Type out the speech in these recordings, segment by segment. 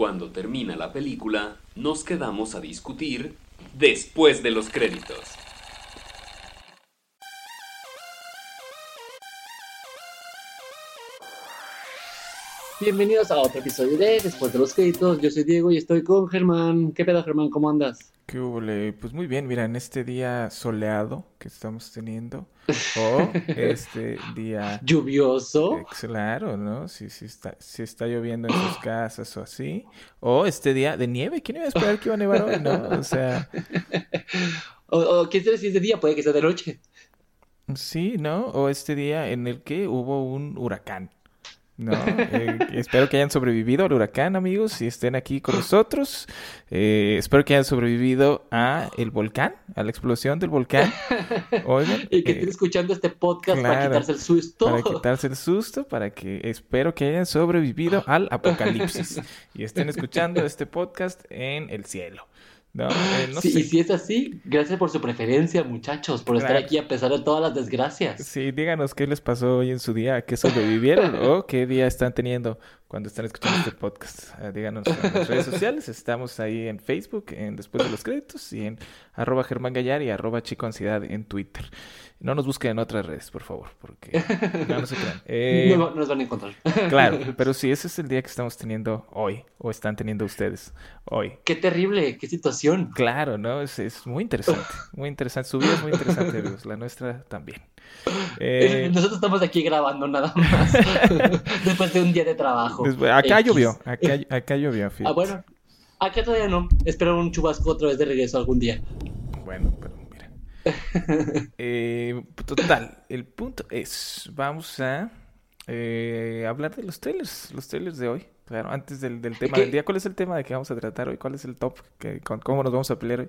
Cuando termina la película, nos quedamos a discutir después de los créditos. Bienvenidos a otro episodio de Después de los créditos. Yo soy Diego y estoy con Germán. ¿Qué pedo, Germán? ¿Cómo andas? ¿Qué hubo? Pues muy bien, mira, en este día soleado que estamos teniendo, o este día... Lluvioso. Eh, claro, ¿no? Si, si, está, si está lloviendo en sus casas o así, o este día de nieve, ¿quién iba a esperar que iba a nevar hoy, no? O sea... o, o quién sabe si es de día, puede que sea de noche. Sí, ¿no? O este día en el que hubo un huracán. No, eh, espero que hayan sobrevivido al huracán, amigos, y estén aquí con nosotros. Eh, espero que hayan sobrevivido a el volcán, a la explosión del volcán. Oigan, y que estén eh, escuchando este podcast para quitarse el susto. Para quitarse el susto, para que espero que hayan sobrevivido al apocalipsis y estén escuchando este podcast en el cielo. No, eh, sí, Y si es así, gracias por su preferencia, muchachos, por estar aquí a pesar de todas las desgracias. Sí, díganos qué les pasó hoy en su día, qué sobrevivieron o qué día están teniendo cuando están escuchando este podcast. Ah, díganos en las redes sociales, estamos ahí en Facebook, en Después de los Créditos, y en arroba Germán Gallar y arroba Chico Ansiedad en Twitter. No nos busquen en otras redes, por favor, porque no, se crean. Eh, no, nos van a encontrar. claro, pero sí, ese es el día que estamos teniendo hoy, o están teniendo ustedes hoy. Qué terrible, qué situación. Claro, ¿no? Es, es muy interesante, muy interesante. Su vida es muy interesante, amigos, la nuestra también. Eh, Nosotros estamos aquí grabando nada más, después de un día de trabajo. acá llovió, acá, acá llovió. Ah, bueno, acá todavía no. Espero un chubasco otra vez de regreso algún día. Bueno, pero eh, total, el punto es, vamos a eh, hablar de los trailers, los trailers de hoy. Claro, antes del, tema del día, ¿cuál es el tema de que vamos a tratar hoy? ¿Cuál es el top? Que, ¿Cómo nos vamos a pelear hoy?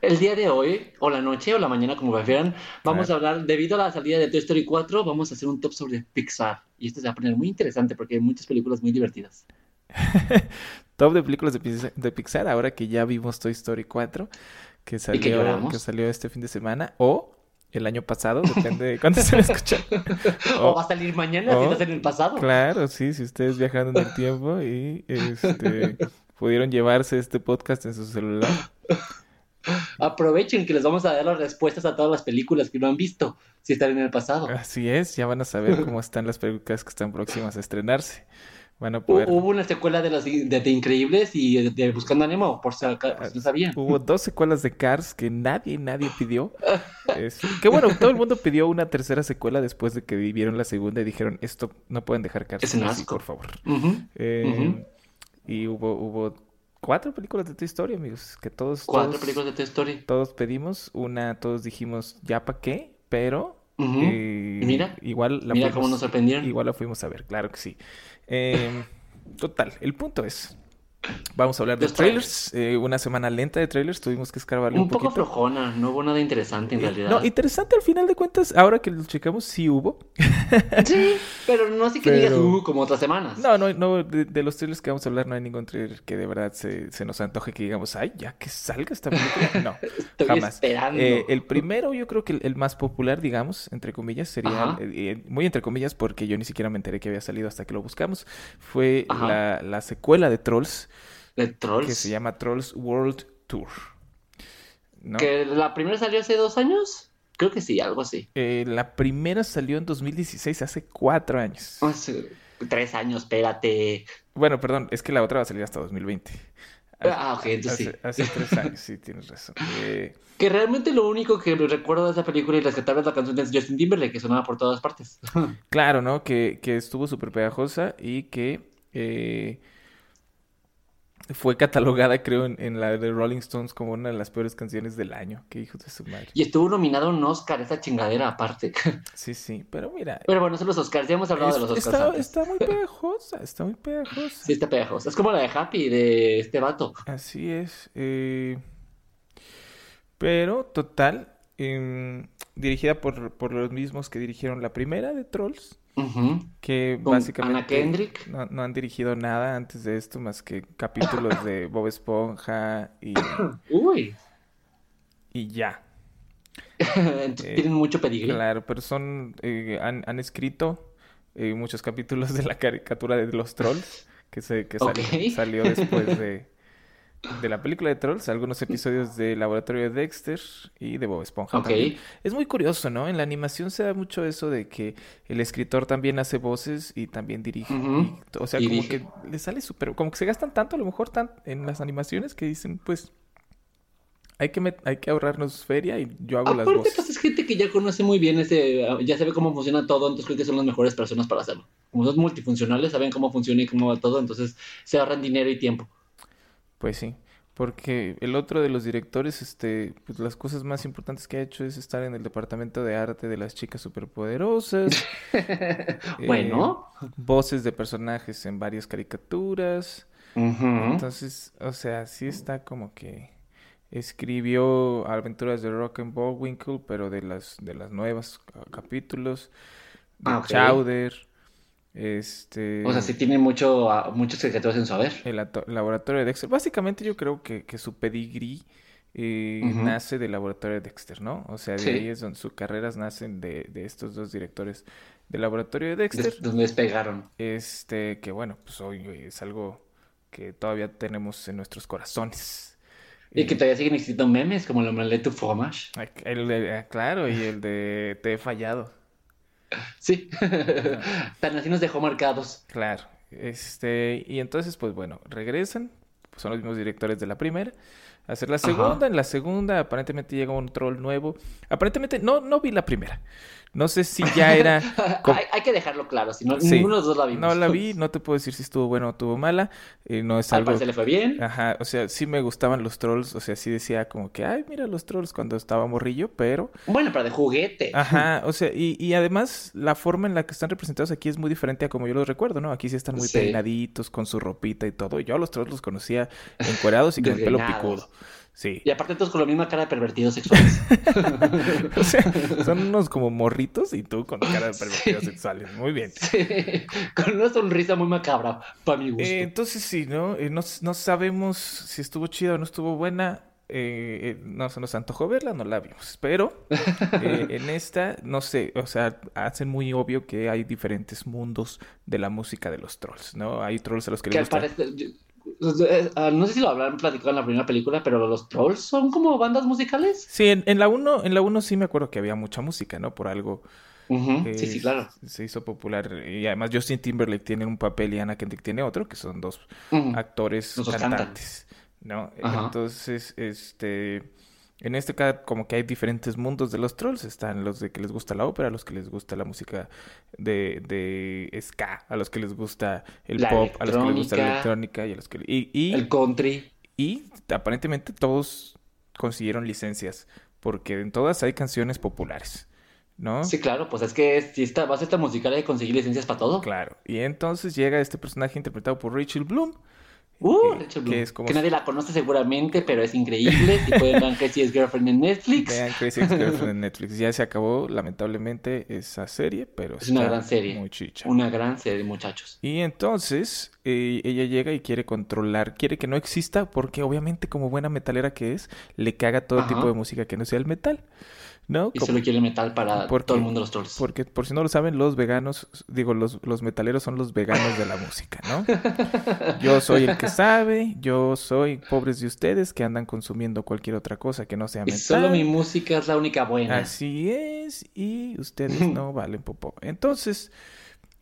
El día de hoy, o la noche, o la mañana, como prefieran, vamos a hablar, debido a la salida de Toy Story 4, vamos a hacer un top sobre Pixar. Y esto se va a poner muy interesante porque hay muchas películas muy divertidas. top de películas de, de Pixar, ahora que ya vimos Toy Story 4 que salió, que, salió este fin de semana o el año pasado, depende de cuándo se lo escuchan. O, va a salir mañana si no en el pasado. Claro, sí, si ustedes viajaron en el tiempo y este, pudieron llevarse este podcast en su celular. Aprovechen que les vamos a dar las respuestas a todas las películas que no han visto, si están en el pasado. Así es, ya van a saber cómo están las películas que están próximas a estrenarse. Hubo una secuela de los de, Increíbles y de, Buscando a Nemo, por si no sabían. Hubo dos secuelas de Cars que nadie, nadie pidió. qué bueno, todo el mundo pidió una tercera secuela después de que vivieron la segunda y dijeron, esto no pueden dejar Cars así, por favor. Eh, y hubo, hubo cuatro películas de tu historia, amigos, que todos... Cuatro películas de tu historia. Todos pedimos, una, todos dijimos, ¿ya para qué? Pero... Eh, mira, igual la mira cómo nos sorprendieron. Igual la fuimos a ver, claro que sí. Eh, total, el punto es, Vamos a hablar de trailers. Eh, una semana lenta de trailers, tuvimos que escarbarle un, un poco flojona, no hubo nada interesante en realidad. No, interesante al final de cuentas, ahora que lo checamos, sí hubo. sí, pero no así que digas uh, como otras semanas. No, no, no de, los trailers que vamos a hablar, no hay ningún trailer que de verdad se, se nos antoje que digamos, ay, ya que salga esta película. No, Estoy jamás. Esperando. Eh, el primero, yo creo que el, más popular, digamos, entre comillas, sería, eh, muy entre comillas, porque yo ni siquiera me enteré que había salido hasta que lo buscamos, fue la, la secuela de Trolls. Trolls? Que se llama Trolls World Tour. ¿Que la primera salió hace dos años? Creo que sí, algo así. Eh, la primera salió en 2016, hace cuatro años. Hace tres años, espérate. Bueno, perdón, es que la otra va a salir hasta 2020. ah, ok, entonces sí. Hace tres años, sí, tienes razón. Eh, que realmente lo único que recuerdo de esa película y rescatar es la canción de Justin Timberlake, que sonaba por todas partes. claro, ¿no? Que, que estuvo súper pegajosa y que... Eh, fue catalogada, creo, en, la de Rolling Stones como una de las peores canciones del año. Qué hijos de su madre. Y estuvo nominado a un Oscar, esa chingadera aparte. Sí, sí, pero mira. Pero bueno, son los Oscars, ya hemos hablado de los Oscars. Está, muy pegajosa, está muy pegajosa. Sí, está pegajosa. Es como la de Happy, de este vato. Así es. Eh... Pero, total, em, dirigida por, por los mismos que dirigieron la primera de Trolls que básicamente No, han dirigido nada antes de esto más que capítulos de Bob Esponja y Uy. y ya. Eh, tienen mucho pedigrí. Claro, pero son eh, han, han, escrito eh, muchos capítulos de la caricatura de los trolls que, se, que salió, salió después de, de la película de Trolls, algunos episodios de Laboratorio de Dexter y de Bob Esponja también. Es muy curioso, ¿no? En la animación se da mucho eso de que el escritor también hace voces y también dirige. Y, o sea, como que le sale súper... Como que se gastan tanto a lo mejor tan, en las animaciones que dicen, pues... Hay que, hay que ahorrarnos feria y yo hago las voces. pues es gente que ya conoce muy bien ese, ya sabe cómo funciona todo, entonces creo que son las mejores personas para hacerlo. Como son multifuncionales, saben cómo funciona y cómo va todo, entonces se ahorran dinero y tiempo. Pues sí, porque el otro de los directores, este, pues las cosas más importantes que ha hecho es estar en el departamento de arte de las chicas superpoderosas, eh, Bueno. voces de personajes en varias caricaturas. Entonces, o sea, sí está como que escribió Aventuras de Rock and Bullwinkle, pero de las de las nuevas ca- capítulos de Ah, ok. Chowder, este O sea, sí tiene mucho, ah, muchos secretos en su haber. el ato- laboratorio de Dexter. Básicamente yo creo que, que su pedigrí eh, nace del laboratorio de Dexter, ¿no? O sea, de Sí. ahí es donde sus carreras nacen de, de estos dos directores del laboratorio de Dexter. Des- donde despegaron. Este, que bueno, pues hoy es algo que todavía tenemos en nuestros corazones. Y que Eh, todavía siguen existiendo memes como el omelette du fromage. el de- ah, claro, y el de Te he fallado. Sí. Tan así nos dejó marcados. Claro. Este, y entonces, pues bueno, regresan, pues, son los mismos directores de la primera, hacer la Ajá. segunda. En la segunda, aparentemente llega un troll nuevo. Aparentemente, no, no vi la primera. No sé si ya era. hay, hay que dejarlo claro, si no, Sí. ninguno de los dos la vimos. No la vi, no te puedo decir si estuvo buena o estuvo mala. eh, no es Al algo. parecer le fue bien. Ajá, o sea, sí me gustaban los trolls, o sea, sí decía como que, ay, mira los trolls cuando estaba morrillo, pero, Bueno, pero de juguete. ajá, o sea, y, y además la forma en la que están representados aquí es muy diferente a como yo los recuerdo, ¿no? Aquí sí están muy Sí. peinaditos, con su ropita y todo. Yo a los trolls los conocía encuerados y con el pelo picudo. Sí. Y aparte todos con la misma cara de pervertidos sexuales. O sea, son unos como morritos y tú con cara de pervertidos Sí. sexuales. Muy bien. Sí, con una sonrisa muy macabra, para mi gusto. Eh, entonces sí, ¿no? Eh, no, no sabemos si estuvo chida o no estuvo buena. Eh, no se nos antojó verla, no la vimos. Pero en esta, no sé, o sea, hacen muy obvio que hay diferentes mundos de la música de los trolls, ¿no? Hay trolls a los que que les gusta. ah, no sé si lo habrán platicado en la primera película, pero los trolls son como bandas musicales. Sí, en, en la 1 en la uno sí me acuerdo que había mucha música, ¿no? Por algo eh, Sí, sí, claro. se hizo popular. Y además Justin Timberlake tiene un papel y Anna Kendrick tiene otro, que son dos actores cantan. cantantes, ¿no? Ajá. Entonces, este, en este caso como que hay diferentes mundos de los trolls, están los de que les gusta la ópera, los que les gusta la música de, de ska, a los que les gusta el La pop, a los que les gusta la electrónica. electrónica y a los que y, y, El country. y aparentemente todos consiguieron licencias, porque en todas hay canciones populares, ¿no? Sí, claro, pues es que si esta, vas a esta musical hay que conseguir licencias para todo. Claro. Y entonces llega este personaje interpretado por Rachel Bloom. Uh, eh, Rachel que Bloom, es como que nadie la conoce seguramente, pero es increíble. Si pueden ver Crazy Ex Girlfriend en Netflix. Vean Crazy Ex-Girlfriend en Netflix. Ya se acabó, lamentablemente, esa serie, pero Es una gran serie. muy chicha. Una gran serie, muchachos. Y entonces eh, ella llega y quiere controlar, quiere que no exista, porque obviamente como buena metalera que es, le caga todo Ajá. tipo de música que no sea el metal, ¿no? Y solo quiere metal para Porque- todo el mundo los trolls. Porque por si no lo saben, los veganos, digo, los, los metaleros son los veganos de la música, ¿no? Yo soy el que sabe, yo soy pobres de ustedes que andan consumiendo cualquier otra cosa que no sea Y metal. solo mi música es la única buena. Así es, y ustedes no valen popó. Entonces,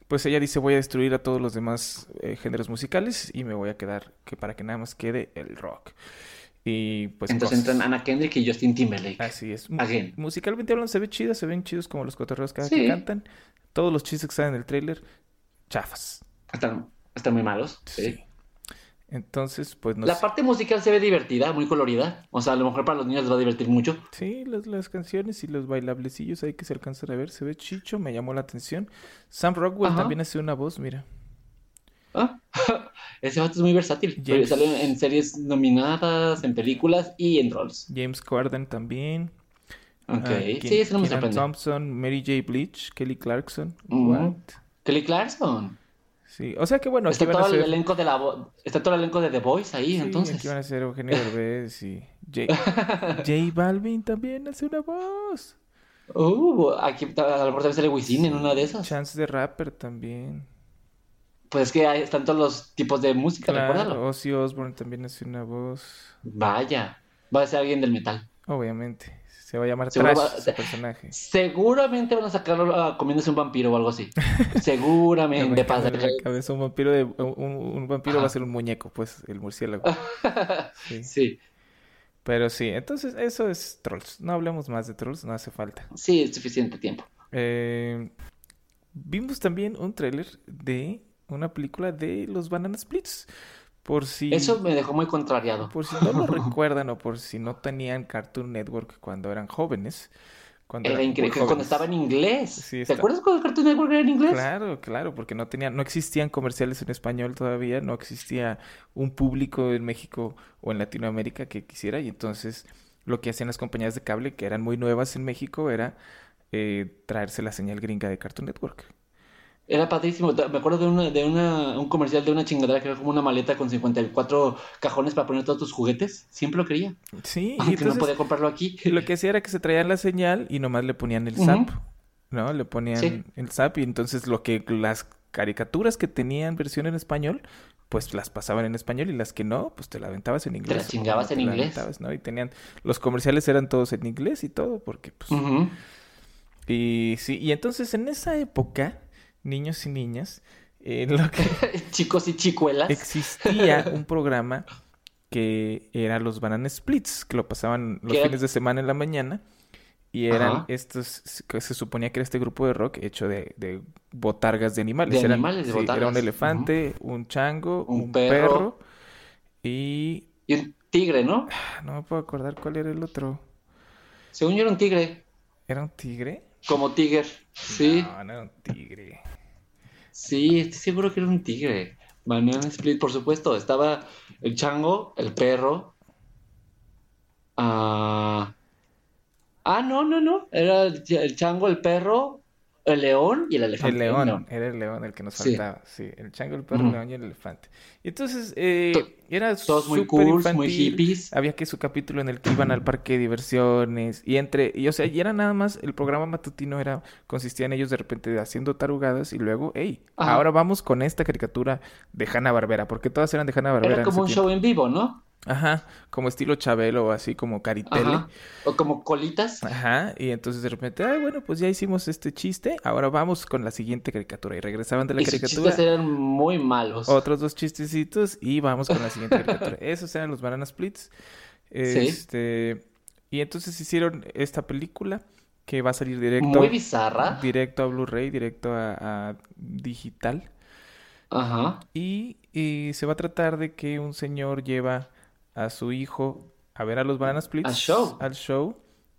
pues ella dice, voy a destruir a todos los demás eh, géneros musicales y me voy a quedar que para que nada más quede el rock. Y pues Entonces cosas. entran Anna Kendrick y Justin Timberlake. Así es. Again. Musicalmente hablando, se ve chida, se ven chidos como los cotorreos cada Sí. que cantan. Todos los chistes que están en el tráiler, chafas. Están, están muy malos. sí. Sí. Entonces, pues no La sé. parte musical se ve divertida, muy colorida. O sea, a lo mejor para los niños les va a divertir mucho. Sí, las, las canciones y los bailablecillos ahí que se alcanzan a ver, se ve chicho, me llamó la atención. Sam Rockwell Ajá. también hace una voz, mira. Ah, Ese vato es muy versátil. James- Sale en series nominadas, en películas y en roles. James Corden también. Ok. Ke- sí, eso no me sorprende. Thompson, Mary J. Blige, Kelly Clarkson. Ujú. What? Kelly Clarkson. Sí, o sea que bueno, está van a todo el ser... elenco de la está todo el elenco de The Voice ahí, Sí, entonces. aquí van a ser Eugenio Derbez y J... J Balvin también hace una voz. Uh, aquí a lo mejor también sale Wisin en una de esas. Chance de Rapper también. Pues es que hay, están todos los tipos de música, recuérdalo. Claro, Ozzy Osbourne también hace una voz. Vaya, va a ser alguien del metal. Obviamente. Se va a llamar Seguro Trash va- ese personaje. Seguramente van a sacarlo ah, comiéndose un vampiro o algo así. Seguramente Me pasa. la cabeza un vampiro de un, un vampiro va a ser un muñeco, pues el murciélago. Sí. Sí, Pero sí, entonces eso es Trolls. No hablemos más de Trolls, no hace falta. sí, es suficiente tiempo. Eh, vimos también un tráiler de una película de los Banana Splits. Por si, Eso me dejó muy contrariado. por si no lo recuerdan o por si no tenían Cartoon Network cuando eran jóvenes. Cuando Era increíble. Cuando estaba en inglés. Sí, ¿Te acuerdas cuando Cartoon Network era en inglés? Claro, claro, porque no tenían, no existían comerciales en español todavía, no existía un público en México o en Latinoamérica que quisiera, y entonces lo que hacían las compañías de cable, que eran muy nuevas en México, era eh, traerse la señal gringa de Cartoon Network. Era padrísimo. Me acuerdo de, una, de una, un comercial de una chingadera que era como una maleta con 54 cajones para poner todos tus juguetes. Siempre lo quería. Sí, Aunque no podía comprarlo aquí. lo que hacía era que se traían la señal y nomás le ponían el zap, ¿no? Le ponían Sí. el zap y entonces lo que las caricaturas que tenían versión en español, pues las pasaban en español y las que no, pues te la aventabas en inglés. las o chingabas no en te inglés. aventabas, ¿no? Y tenían, los comerciales eran todos en inglés y todo, porque pues... Y sí, y entonces en esa época, niños y niñas, lo que Chicos y chicuelas. existía un programa que era los Banana Splits, que lo pasaban los fines de semana en la mañana. Y eran Ajá. estos, que se suponía que era este grupo de rock hecho de, de botargas de animales. De Eran- animales, de sí, era un elefante, un chango, Un un perro. perro y... Y un tigre, ¿no? ah, No me puedo acordar cuál era el otro. Según yo era un tigre. ¿Era un tigre? Como tiger. Sí, No, no era un tigre. sí, estoy seguro que era un tigre. Banana Split, por supuesto. Estaba el chango, el perro. Ah, ah no, no, no. Era el chango, el perro, el león y el elefante. El león, era el león el que nos Sí. faltaba, sí, el chango, el perro, el león y el elefante. Y entonces, eh, To- era Todos muy cool, muy infantil, hippies. había que su capítulo en el que iban al parque de diversiones, y entre, y o sea, y era nada más, el programa matutino era, consistía en ellos de repente haciendo tarugadas, y luego, hey, Ajá. ahora vamos con esta caricatura de Hanna-Barbera, porque todas eran de Hanna-Barbera Era en como un show en vivo, ¿no? Ajá, como estilo Chabelo, o así como Caritele. Ajá. O como colitas. Ajá, y entonces de repente, ah, bueno, pues ya hicimos este chiste, ahora vamos con la siguiente caricatura. Y regresaban de la Y sus caricatura, chistes eran muy malos. otros dos chistecitos y vamos con la siguiente caricatura. Esos eran los Banana Splits. Este, y entonces hicieron esta película que va a salir directo, Muy bizarra. directo a Blu-ray, directo a, a digital. Ajá. Y, y se va a tratar de que un señor lleva a su hijo a ver a los Banana Splits Al show. al show,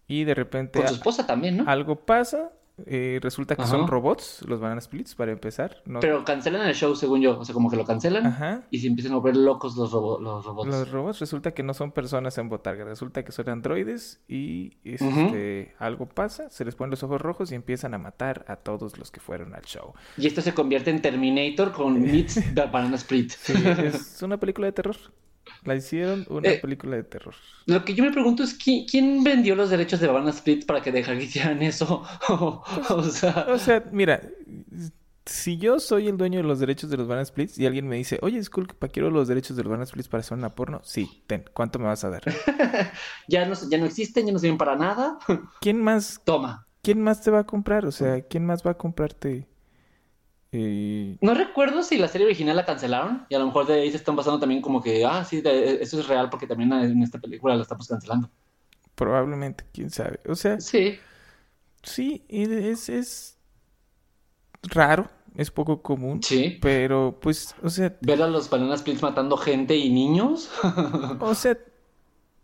y de repente Con su esposa también, ¿no? algo pasa, eh, resulta que son robots, los Banana Splits, para empezar. No... Pero cancelan el show, según yo. O sea, como que lo cancelan Ajá. y se empiezan a volver locos los, robo- los robots. Los robots resulta que no son personas en botarga, resulta que son androides y este, algo pasa, se les ponen los ojos rojos y empiezan a matar a todos los que fueron al show. Y esto se convierte en Terminator con Meets the Banana Split. Sí, es una película de terror. La hicieron una Eh, película de terror. Lo que yo me pregunto es ¿quién, quién vendió los derechos de Banana Split para que dejaran que hicieran eso? o sea, O sea, mira, si yo soy el dueño de los derechos de los Banana Splits y alguien me dice, oye, disculpa, quiero los derechos de los Banana Splits para hacer una porno, sí, ten, ¿cuánto me vas a dar? ya no, ya no existen, ya no sirven para nada. ¿Quién más, Toma. quién más te va a comprar? O sea, ¿quién más va a comprarte? Eh, No recuerdo si la serie original la cancelaron y a lo mejor de ahí se están pasando también como que, ah, sí, de- eso es real porque también en esta película la estamos cancelando. probablemente, quién sabe. O sea, Sí. sí, es, es raro, es poco común, Sí. pero pues, o sea, Ver a los Banana Splits matando gente y niños. o sea,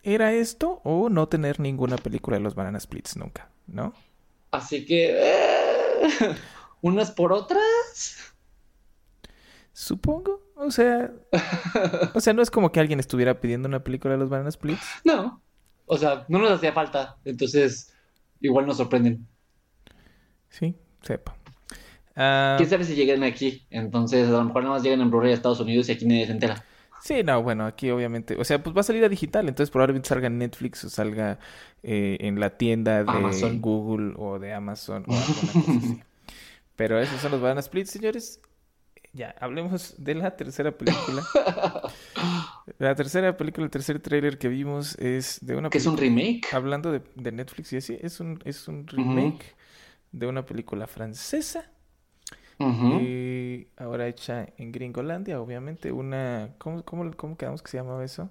¿era esto o no tener ninguna película de los Banana Splits nunca, no? Así que... unas por otras. Supongo, o sea, o sea, no es como que alguien estuviera pidiendo una película de los Banana Splits. No. O sea, no nos hacía falta. Entonces, igual nos sorprenden. Sí, sepa. Ah, ¿Quién sabe si llegan aquí? Entonces, a lo mejor nada más llegan en Blu-ray a Estados Unidos y aquí nadie se entera. sí, no, bueno, aquí obviamente, o sea, pues va a salir a digital, entonces probablemente salga en Netflix o salga eh, en la tienda de Amazon. Google o de Amazon o alguna cosa así. Pero esos son los Banana Splits, señores. ya, hablemos de la tercera película. la tercera película, el tercer tráiler que vimos es de una ¿Que es un remake? Hablando de, de Netflix y así, es un, es un remake de una película francesa. Y ahora hecha en Gringolandia, obviamente. Una. ¿Cómo, cómo, cómo quedamos que se llamaba eso?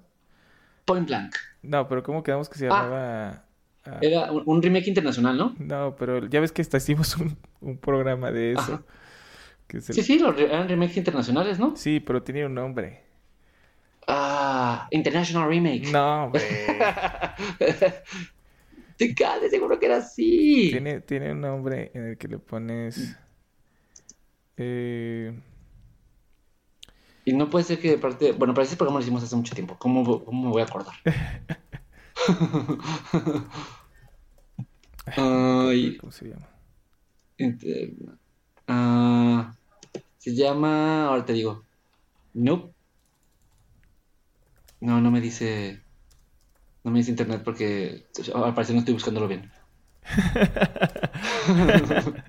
Point Blank. No, pero ¿cómo quedamos que se Ah. llamaba? Ah, Era un remake internacional, ¿no? No, pero ya ves que hasta hicimos un, un programa de eso. Ajá. que es el- Sí, sí, los re- eran remakes internacionales, ¿no? Sí, pero tenía un nombre. Ah, International Remake. No, hombre. Te cae, seguro que era así. Tiene, tiene un nombre en el que le pones. eh, Y no puede ser que de parte. Bueno, pero ese programa lo hicimos hace mucho tiempo. ¿Cómo, cómo me voy a acordar? Ay, ¿Cómo se llama? Inter- ah, se llama. Ahora te digo. Nope. No, no me dice. No me dice internet porque al parecer no estoy buscándolo bien.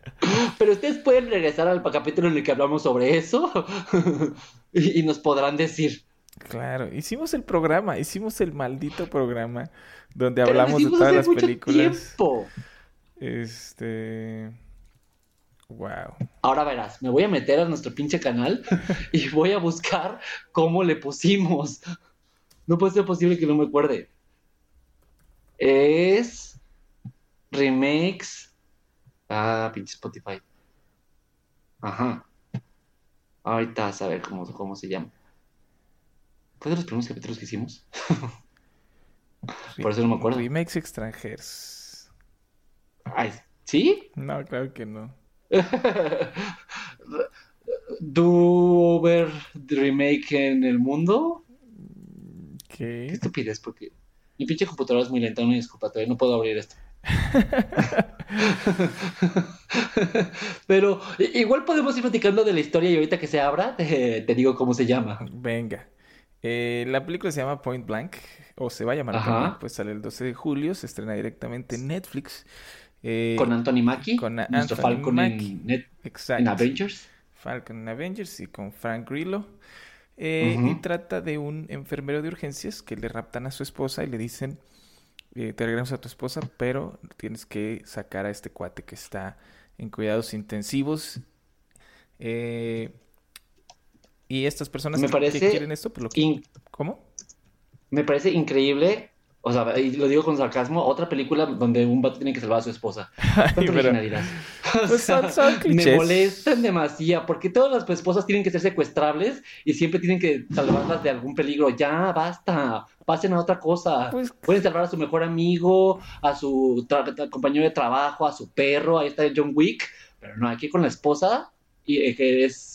Pero ustedes pueden regresar al capítulo en el que hablamos sobre eso y, y nos podrán decir. Claro, hicimos el programa, hicimos el maldito programa donde Pero hablamos de todas las películas. tiempo. Este. Wow. Ahora verás, me voy a meter a nuestro pinche canal y voy a buscar cómo le pusimos. No puede ser posible que no me acuerde. Es remakes. Ah, pinche Spotify. Ajá. Ahorita a saber cómo, cómo se llama. ¿Fue de los primeros capítulos que hicimos? Por eso no me acuerdo. Remakes extranjeros. Ay, ¿Sí? No, claro que no. ¿Do over remake en el mundo? Qué ¿Qué? estupidez, porque mi pinche computadora es muy lenta, una disculpa, todavía no puedo abrir esto. Pero igual podemos ir platicando de la historia y ahorita que se abra te, te digo cómo se llama. Venga. Eh, la película se llama Point Blank, o se va a llamar Point. Blank, pues sale el 12 de julio, se estrena directamente en Netflix. Eh, Con Anthony Mackie, con a- nuestro Anthony Falcon Mackie. en, Net- en. Avengers. Falcon en Avengers y con Frank Grillo. Eh. Y trata de un enfermero de urgencias que le raptan a su esposa y le dicen, te regresamos a tu esposa, pero tienes que sacar a este cuate que está en cuidados intensivos. Eh, y estas personas Me parece que quieren esto, pues lo que... In- ¿Cómo? me parece increíble, o sea, y lo digo con sarcasmo, otra película donde un vato tiene que salvar a su esposa. Cuánta pero-. O Pues son- son me molestan demasiado, porque todas las esposas tienen que ser secuestrables y siempre tienen que salvarlas de algún peligro. Ya, basta, pasen a otra cosa. Pues- Pueden salvar a su mejor amigo, a su compañero de trabajo, a su perro, ahí está John Wick, pero no, aquí con la esposa, y, eh, que es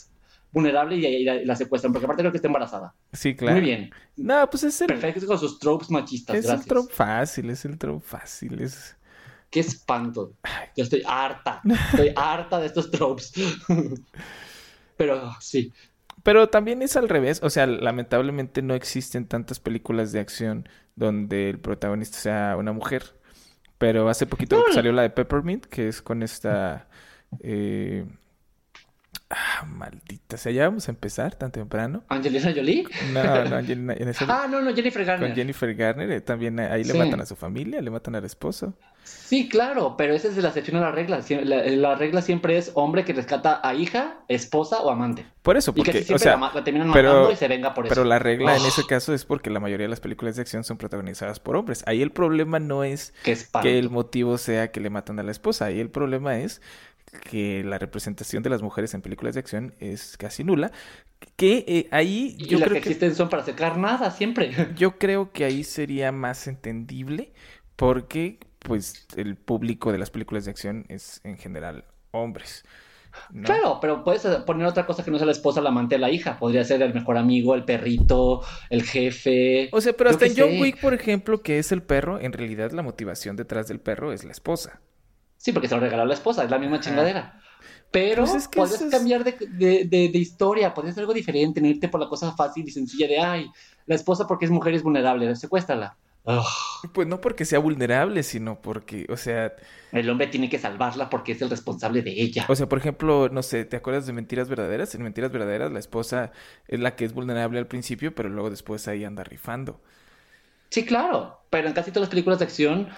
vulnerable y, y la, y la secuestran, porque aparte creo que está embarazada. Sí, claro. Muy bien, No, pues es el, perfecto con sus tropes machistas, es el gracias. trope fácil, es el trope fácil, es... Qué espanto. Yo estoy harta. Estoy harta de estos tropes. Pero sí. Pero también es al revés, o sea, lamentablemente no existen tantas películas de acción donde el protagonista sea una mujer. Pero hace poquito No. salió la de Peppermint, que es con esta... eh, Ah, maldita sea, ya vamos a empezar tan temprano. ¿Angelina Jolie? No, no, Angelina- en ese- Ah, no, no, Jennifer con Garner. Jennifer Garner, eh, también ahí le Sí. matan a su familia, le matan al esposo. Sí, claro, pero esa es la excepción a la regla. La, la regla siempre es hombre que rescata a hija, esposa o amante. Por eso, Y casi porque, o siempre sea, la, terminan pero- matando y se venga por eso. Pero la regla en ese caso es porque la mayoría de las películas de acción son protagonizadas por hombres. Ahí el problema no es que el motivo sea que le matan a la esposa. Ahí el problema es que la representación de las mujeres en películas de acción es casi nula. Que eh, ahí Y yo las creo que, existen son para sacar nada, siempre. yo creo que ahí sería más entendible porque pues el público de las películas de acción es en general hombres. ¿no? Claro, pero puedes poner otra cosa que no sea la esposa, la amante, la hija. Podría ser el mejor amigo, el perrito, el jefe. O sea, pero hasta en John sé. Wick, por ejemplo, que es el perro, en realidad la motivación detrás del perro es la esposa. Sí, porque se lo regaló la esposa, es la misma chingadera. Pero Pues es que podrías eso es- cambiar de, de, de- de historia, podrías hacer algo diferente, no irte por la cosa fácil y sencilla de, ay, la esposa porque es mujer es vulnerable, secuéstrala. Pues no porque sea vulnerable, sino porque, o sea, El hombre tiene que salvarla porque es el responsable de ella. o sea, por ejemplo, no sé, ¿te acuerdas de Mentiras Verdaderas? En Mentiras Verdaderas la esposa es la que es vulnerable al principio, pero luego después ahí anda rifando. Sí, claro, pero en casi todas las películas de acción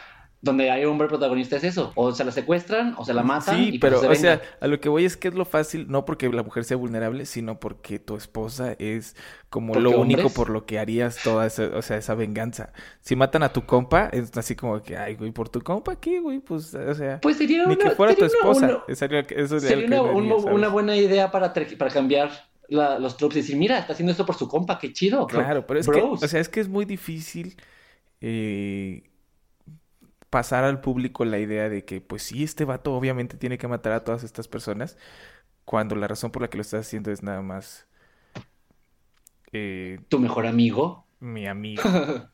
donde hay hombre protagonista es eso, o se la secuestran o se la matan Sí, y pero, se o sea, a lo que voy es que es lo fácil, no porque la mujer sea vulnerable, sino porque tu esposa es como lo único hombres. por lo que harías toda esa, o sea, esa venganza. Si matan a tu compa, es así como que, ay, güey, por tu compa, ¿qué, güey? Pues, o sea, Pues sería ni una, que fuera tu sería una- esposa. una- eso sería una, buena idea para, para cambiar la- los tropes y decir, mira, está haciendo esto por su compa, qué chido. Claro, pero es Bros. que, o sea, es que es muy difícil eh, pasar al público la idea de que, pues sí, este vato obviamente tiene que matar a todas estas personas, cuando la razón por la que lo estás haciendo es nada más eh, tu mejor amigo. mi amigo,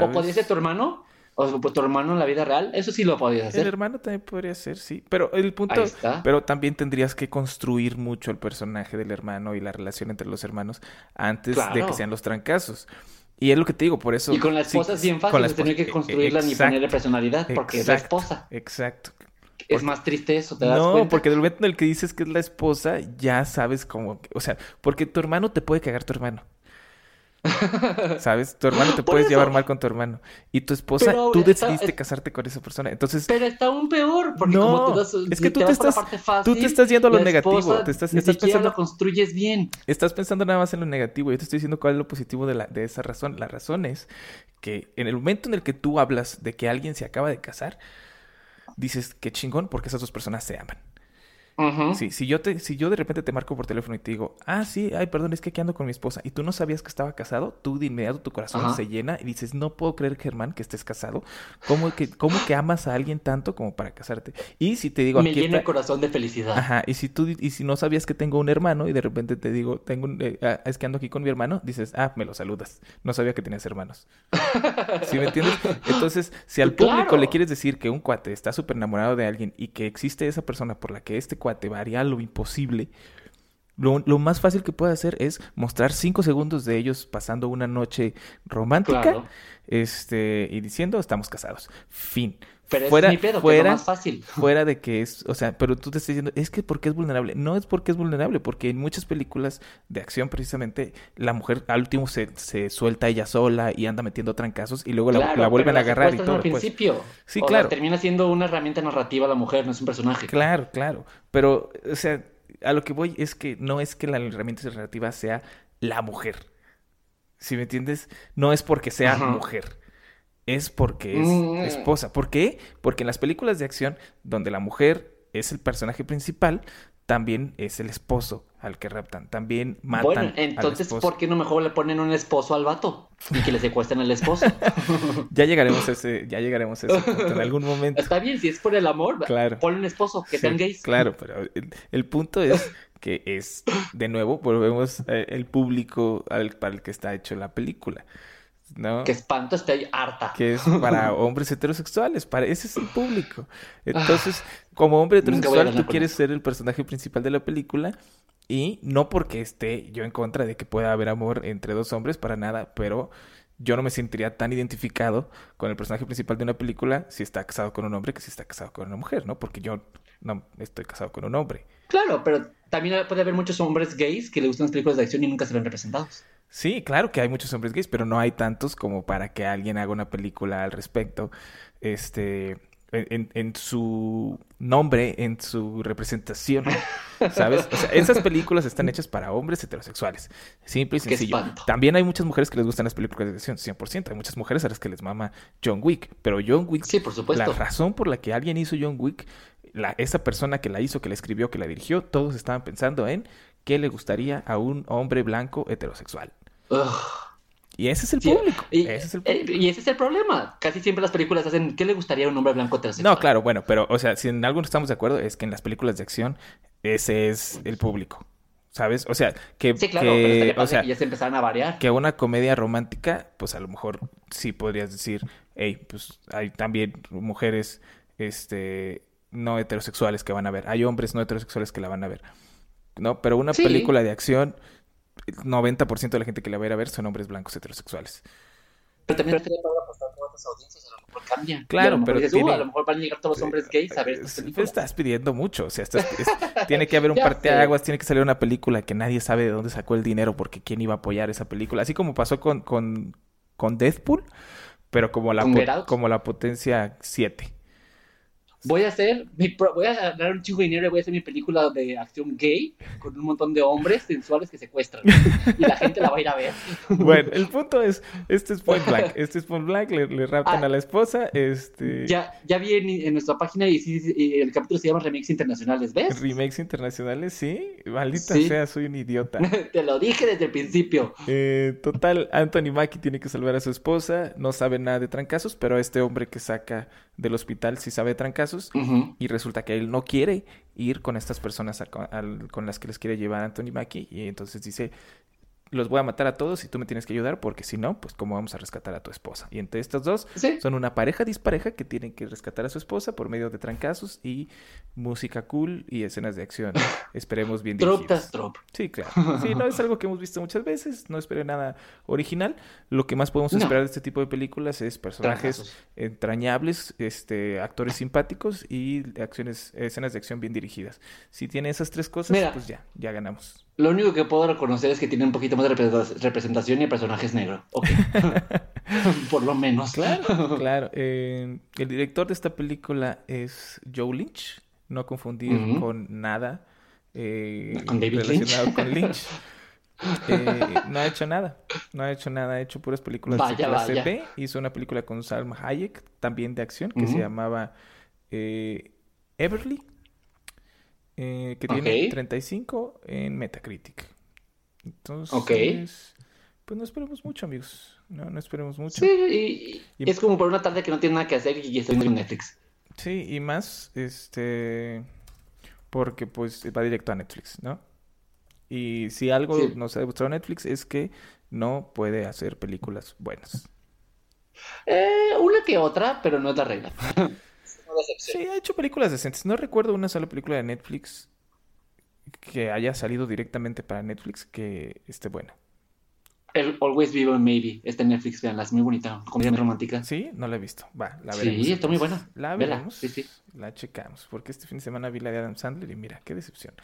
O podría ser tu hermano, o pues, tu hermano en la vida real, eso sí lo podrías El hacer. hermano también podría ser, sí, pero el punto, pero también tendrías que construir mucho el personaje del hermano y la relación entre los hermanos antes de que sean los trancazos. Y es lo que te digo, por eso... Y con la sí, esposa es bien fácil, de tener que esposa- construirla ni ponerle personalidad, porque es la esposa. Exacto. Es más triste eso, ¿te das No, cuenta? porque del momento en el que dices que es la esposa, ya sabes cómo, o sea, porque tu hermano te puede cagar tu hermano. ¿Sabes? Tu hermano te puedes eso. llevar mal con tu hermano. Y tu esposa, Pero tú está- decidiste es- casarte con esa persona. Entonces, Pero está aún peor, porque No, como te das, es que tú te estás- parte tú fácil, te estás yendo a lo negativo, te estás- ni estás pensando- lo construyes bien. estás pensando nada más en lo negativo. Yo te estoy diciendo cuál es lo positivo de, la, de esa razón. La razón es que en el momento en el que tú hablas de que alguien se acaba de casar, dices que chingón porque esas dos personas se aman. Sí, si yo te, si yo de repente te marco por teléfono y te digo, ah, sí, ay, perdón, es que aquí ando con mi esposa, y tú no sabías que estaba casado, tú de inmediato tu corazón se llena y dices, no puedo creer, Germán, que estés casado. ¿Cómo que, cómo que amas a alguien tanto como para casarte? Y si te digo, Me aquí llena el está- corazón de felicidad. Ajá, y si tú, y si no sabías que tengo un hermano y de repente te digo, tengo un, eh, ah, es que ando aquí con mi hermano, dices, ah, me lo saludas. No sabía que tenías hermanos. ¿Sí me entiendes? Entonces, si al público Claro. le quieres decir que un cuate está súper enamorado de alguien y que existe esa persona por la que este cuate haría lo imposible, lo, lo más fácil que puede hacer es mostrar cinco segundos de ellos pasando una noche romántica, Claro. este, y diciendo, estamos casados. Fin. Pero fuera, es mi pedo, que es fuera, lo más fácil. fuera de que es, o sea, pero tú te estás diciendo, es que porque es vulnerable. No es porque es vulnerable, porque en muchas películas de acción precisamente la mujer al último se, se suelta ella sola y anda metiendo trancazos y luego la, Claro, la vuelven a agarrar y todo. al pues. principio. Sí, O claro. termina siendo una herramienta narrativa la mujer, no es un personaje. Claro, claro. Pero, o sea, a lo que voy es que no es que la herramienta narrativa sea la mujer. ¿Sí me entiendes? No es porque sea Ajá. mujer. Es porque es Mm. esposa. ¿Por qué? Porque en las películas de acción, donde la mujer es el personaje principal, también es el esposo al que raptan. También matan Bueno, entonces. ¿por qué no mejor le ponen un esposo al vato? Y que le secuestren al esposo. Ya llegaremos a ese, ya llegaremos a ese punto en algún momento. Está bien, si es por el amor, Claro. ponle un esposo, que Sí, sean gays. Claro, pero el, el punto es que es, de nuevo, volvemos eh, el público al, para el que está hecho la película, ¿no? Que espanto, estoy harta. Que es para hombres heterosexuales, para ese es el público. Entonces, como hombre heterosexual, tú quieres ser el personaje principal de la película y no porque esté yo en contra de que pueda haber amor entre dos hombres, para nada, pero yo no me sentiría tan identificado con el personaje principal de una película si está casado con un hombre que si está casado con una mujer, ¿no? Porque yo no estoy casado con un hombre. Claro, pero también puede haber muchos hombres gays que le gustan las películas de acción y nunca se ven representados. Sí, claro que hay muchos hombres gays, pero no hay tantos como para que alguien haga una película al respecto. Este, en, su nombre, en su representación, ¿sabes? O sea, esas películas están hechas para hombres heterosexuales. Simple y sencillo. También hay muchas mujeres que les gustan las películas de acción, 100%. Hay muchas mujeres a las que les mama John Wick, pero John Wick Sí, por supuesto. la razón por la que alguien hizo John Wick, la, esa persona que la hizo, que la escribió, que la dirigió, todos estaban pensando en qué le gustaría a un hombre blanco heterosexual. Ugh. Y ese es el Sí, público. Y, ese es el eh, público. y ese es el problema. Casi siempre las películas hacen ¿qué le gustaría a un hombre blanco heterosexual? No, claro, bueno, pero, o sea, si en algo no estamos de acuerdo, es que en las películas de acción, ese es el público. ¿Sabes? O sea, que, Sí, claro, que- pero o sea, que ya se empezaran a variar. que una comedia romántica, pues a lo mejor sí podrías decir, hey, pues hay también mujeres, este, no heterosexuales que van a ver, hay hombres no heterosexuales que la van a ver, ¿no? Pero una Sí. película de acción, el 90% de la gente que la va a ir a ver son hombres blancos heterosexuales. Pero también estaría padre apostar por otras las audiencias, a lo mejor cambian. Claro, mejor pero dices, tiene- "Uh, a lo mejor van a llegar todos los hombres gays a ver estas Es- películas. Estás pidiendo mucho, o sea, estás- es- tiene que haber un parteaguas, tiene que salir una película que nadie sabe de dónde sacó el dinero porque quién iba a apoyar esa película, así como pasó con, con, con Deadpool, pero como la, como la potencia 7. Voy a hacer, mi pro- voy a ganar un chingo de dinero y voy a hacer mi película de acción gay con un montón de hombres sensuales que secuestran. y la gente la va a ir a ver. Bueno, el punto es, este es Point Blank, este es Point Blank, le, le raptan Ah. a la esposa, este... Ya, ya vi en, en nuestra página y, sí, sí, y el capítulo se llama Remakes Internacionales, ¿ves? Remakes internacionales, sí, maldita Sí. sea, soy un idiota. Te lo dije desde el principio. Eh, total, Anthony Mackie tiene que salvar a su esposa, no sabe nada de trancazos, pero este hombre que saca del hospital sí sabe y resulta que él no quiere ir con estas personas a- con las que les quiere llevar Anthony Mackie y entonces dice, los voy a matar a todos y tú me tienes que ayudar porque si no, pues cómo vamos a rescatar a tu esposa. Y entre estos dos Sí. son una pareja dispareja que tienen que rescatar a su esposa por medio de trancazos y música cool y escenas de acción. Esperemos bien Trop dirigidas. tras trop. Sí, claro. Sí, no es algo que hemos visto muchas veces, no espero nada original. Lo que más podemos No. esperar de este tipo de películas es personajes Trancazos. entrañables, este, actores simpáticos y acciones, escenas de acción bien dirigidas. Si tiene esas tres cosas, Mira. pues ya, ya ganamos. Lo único que puedo reconocer es que tiene un poquito más de representa- representación y el personaje es negro. Ok. Por lo menos. Claro, claro. Eh, el director de esta película es Joe Lynch, no confundir con nada eh, Con David relacionado Lynch. con Lynch. Eh, no ha hecho nada, no ha hecho nada, ha hecho puras películas de clase. B. Hizo una película con Salma Hayek, también de acción, que se llamaba eh, Everly, eh, que tiene Ok. 35 en Metacritic. Entonces, pues no esperemos mucho, amigos. No, no esperemos mucho. Sí, y es como por una tarde que no tiene nada que hacer y estoy viendo Netflix. Sí, y más, este, porque pues va directo a Netflix, ¿no? Y si algo Sí. nos ha demostrado Netflix es que no puede hacer películas buenas. Eh, una que otra, pero no es la regla. Sí, ha hecho películas decentes. No recuerdo una sola película de Netflix que haya salido directamente para Netflix que esté buena. El Always Vivo Maybe. Está en Netflix, veanla, es muy bonita. Comedia romántica. ¿Sí? No la he visto. Va, la Sí, veremos. está muy buena. La Vela, veremos. sí, sí. La checamos. Porque este fin de semana vi la de Adam Sandler y mira, qué decepción.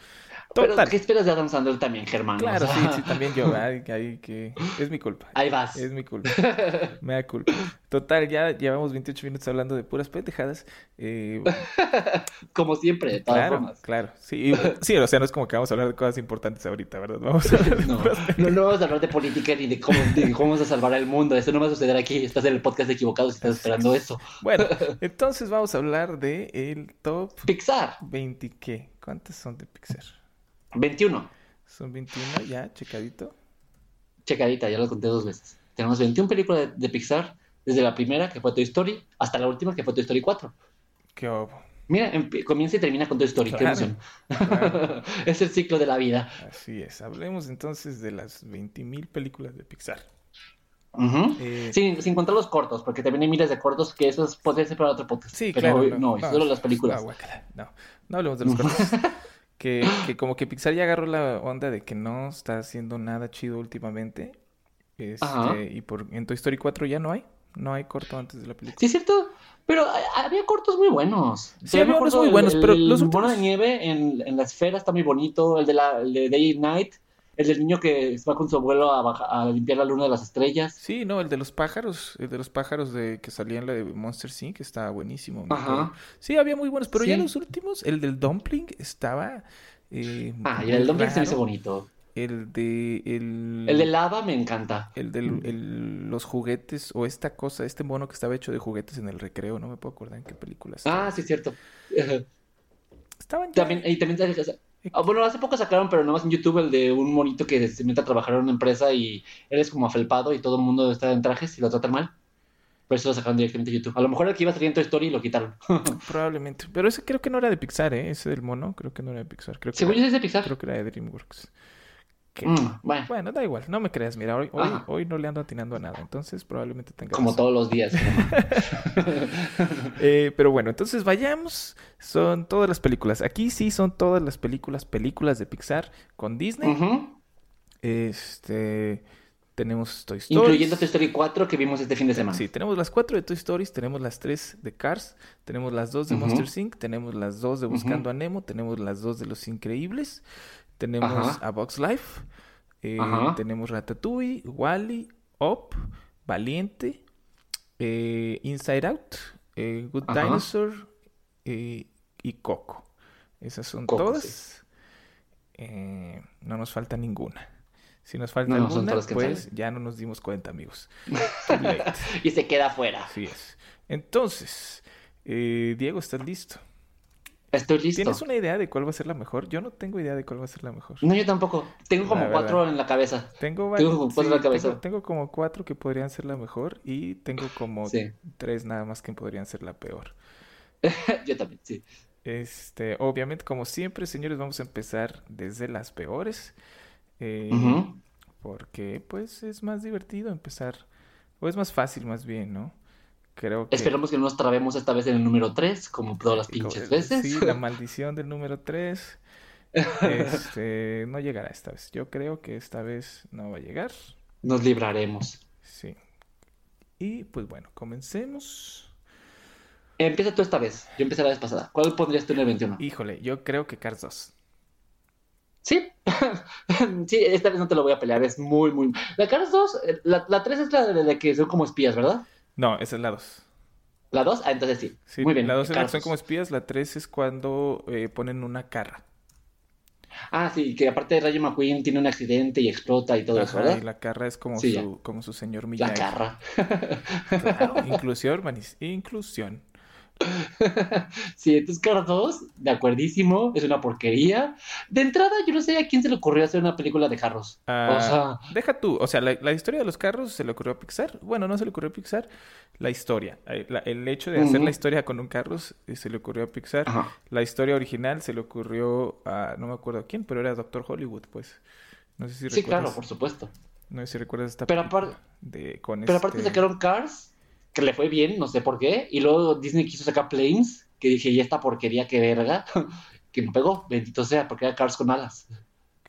Pero, Total. ¿qué esperas de Adam Sandler también, Germán? Claro, O sí, sea, sí, también yo. ay, ay, que... Es mi culpa. Ahí vas. Es mi culpa. Me da culpa. Total, ya llevamos 28 minutos hablando de puras pendejadas. Eh, Como siempre, de todas claro, formas. claro. Sí, sí, o sea, no es como que vamos a hablar de cosas importantes ahorita, ¿verdad? Vamos a hablar de No, no, no vamos a hablar de política ni de cómo, de cómo vamos a salvar al mundo. Eso no va a suceder aquí. Estás en el podcast equivocado si estás esperando eso. Bueno, entonces vamos a hablar de el top Pixar, 20, ¿qué? ¿Cuántas son de Pixar? 21. Son 21 ya, checadito. Checadita, ya lo conté dos veces. Tenemos 21 películas de, de Pixar, desde la primera, que fue Toy Story, hasta la última, que fue Toy Story 4. Qué obo. Mira, comienza y termina con Toy Story. Qué Claro, emoción. claro. es el ciclo de la vida. Así es. Hablemos entonces de las 20.000 películas de Pixar. Ujú. Eh, Sin, sin contar los cortos, porque también hay miles de cortos que esos podrían ser para otro podcast. Sí, pero claro. hoy no, solo las películas. No, no, no hablemos de los cortos. que, que como que Pixar ya agarró la onda de que no está haciendo nada chido últimamente. Este, y por, en Toy Story 4 ya no hay. No hay corto antes de la película. Sí, es cierto. Pero ha- había cortos muy buenos. Sí, había acuerdo muy buenos, el- pero el los mono de últimos- nieve en, en la esfera está muy bonito. El de, la, el de Day and Night. El del niño que va con su abuelo a, baja- a limpiar la luna de las estrellas. Sí, no, el de los pájaros, el de los pájaros de que salía en la de Monster Inc. estaba buenísimo. Ajá. Sí, había muy buenos, pero ya los últimos, el del Dumpling estaba eh, Ah, y el Dumpling se me hizo bonito. El de el, El de lava me encanta. el de los juguetes o esta cosa, este mono que estaba hecho de juguetes en el recreo, no me puedo acordar en qué película estaba. Ah, sí, es cierto. Estaban ya. También, y también ah, bueno, hace poco sacaron, pero nomás en YouTube, el de un monito que se mete a trabajar en una empresa y él es como afelpado y todo el mundo está en trajes y lo tratan mal. Por eso lo sacaron directamente de YouTube. A lo mejor el que iba a salir en Toy Story lo quitaron. Probablemente. Pero ese creo que no era de Pixar, ¿eh? Ese del mono, creo que no era de Pixar. Creo que, Según yo era, es de Pixar. creo que era de DreamWorks. Que- Mm, bueno, Bueno, da igual, no me creas. Mira, hoy, hoy, no le ando atinando a nada. Entonces probablemente tenga como razón. todos los días. Eh, pero bueno, entonces vayamos. Son todas las películas. Aquí sí son todas las películas, películas de Pixar con Disney. Este. tenemos Toy Story. Incluyendo Toy Story 4 que vimos este fin de semana. Sí, tenemos las cuatro de Toy Stories, tenemos las tres de Cars, tenemos las dos de Ujú. Monster Inc., tenemos las dos de Buscando a Nemo, tenemos las dos de Los Increíbles, tenemos Ajá. a Box Life, eh, tenemos Ratatouille, Wally, Up, Valiente, eh, Inside Out, eh, Good Ajá. Dinosaur y Coco. Esas son Coco, todas. No nos falta ninguna. Si nos falta No, no, alguna, que pues salen. ya no nos dimos cuenta, amigos. Y se queda afuera. Así es. Entonces, Diego, ¿estás listo? Estoy listo. ¿Tienes una idea de cuál va a ser la mejor? Yo no tengo idea de cuál va a ser la mejor. No, yo tampoco. Tengo como cuatro en la cabeza. Tengo, Tengo vari- como cuatro sí, en la cabeza. tengo, tengo como cuatro que podrían ser la mejor y tengo como Sí. tres nada más que podrían ser la peor. yo también, sí. Este, obviamente, como siempre, señores, vamos a empezar desde las peores. eh. Porque, pues, es más divertido empezar, o es más fácil, más bien, ¿no? Creo que... Esperemos que no nos trabemos esta vez en el número 3, como todas las pinches veces. Sí, la maldición del número 3. Este, no llegará esta vez. Yo creo que esta vez no va a llegar. Nos libraremos. Sí. Y pues bueno, comencemos. Empieza tú esta vez. Yo empecé la vez pasada. ¿Cuál pondrías tú en el 21? Híjole, yo creo que Cars 2. Sí. sí, esta vez no te lo voy a pelear. Es muy, muy. La Cars 2, eh, la, la 3 es la de, de que son como espías, ¿verdad? No, esa es la 2. La 2, ah, entonces sí. Sí, muy bien. la 2 es la 2. como espías, la 3 es cuando eh, ponen una carra. Ah, sí, que aparte Rayo McQueen tiene un accidente y explota y todo eso, ¿verdad? y la carra es como Sí, su, como su señor La Miyagi. carra. Claro, inclusión, manis, inclusión. Sí, entonces Cars 2, de acuerdísimo, es una porquería. De entrada, yo no sé a quién se le ocurrió hacer una película de carros. Ah, O sea, deja tú, o sea, la, la historia de los carros se le ocurrió a Pixar. Bueno, no se le ocurrió a Pixar, la historia. Eh, la- el hecho de hacer la historia con un carro eh, se le ocurrió a Pixar. La historia original se le ocurrió a, no me acuerdo a quién, pero era Doctor Hollywood, pues. No sé si Sí, recuerdas, claro, por supuesto. no sé si recuerdas esta Pero película de con Pero aparte este- sacaron Cars, que le fue bien, no sé por qué. Y luego Disney quiso sacar Planes, que dije, y esta porquería, qué verga. Que no pegó, bendito sea, porque era Cars con alas.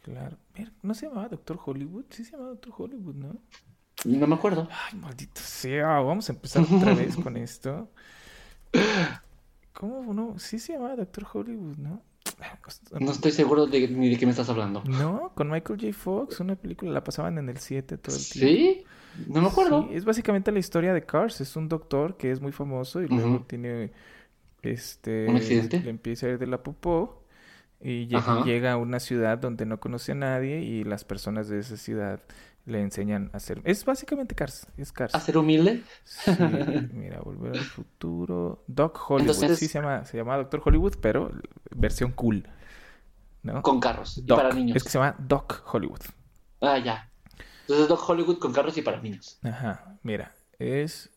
Claro. ¿no se llamaba Doctor Hollywood? Sí se llamaba Doctor Hollywood, ¿no? No me acuerdo. Ay, maldito sea, vamos a empezar otra vez con esto. ¿Cómo no? Sí se llamaba Doctor Hollywood, ¿no? No estoy seguro de, ni de qué me estás hablando. No, con Michael J. Fox, una película, la pasaban en el 7 todo el tiempo. ¿Sí? No me acuerdo. Sí, es básicamente la historia de Cars. Es un doctor que es muy famoso y luego tiene, este, ¿Un accidente? le empieza a ir de la popó y llega a una ciudad donde no conoce a nadie y las personas de esa ciudad le enseñan a hacer. Es básicamente Cars, es Cars. ¿A ser humilde? Sí, mira, volver al futuro. Doc Hollywood, Entonces- sí se llama, se llama Doctor Hollywood, pero versión cool, ¿no? Con carros. Y para niños. es que se llama Doc Hollywood. Ah, ya. Entonces Doc Hollywood con carros y para niños. Ajá, mira, es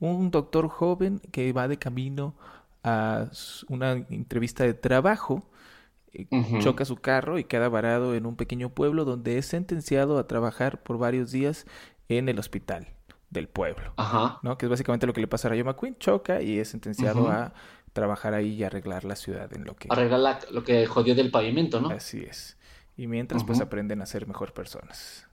un doctor joven que va de camino a una entrevista de trabajo, eh, choca su carro y queda varado en un pequeño pueblo donde es sentenciado a trabajar por varios días en el hospital del pueblo, Ajá. ¿no? Que es básicamente lo que le pasa a Rayo McQueen, choca y es sentenciado a trabajar ahí y arreglar la ciudad en lo que... Arreglar la- lo que jodió del pavimento, ¿no? Así es. Y mientras, pues aprenden a ser mejor personas.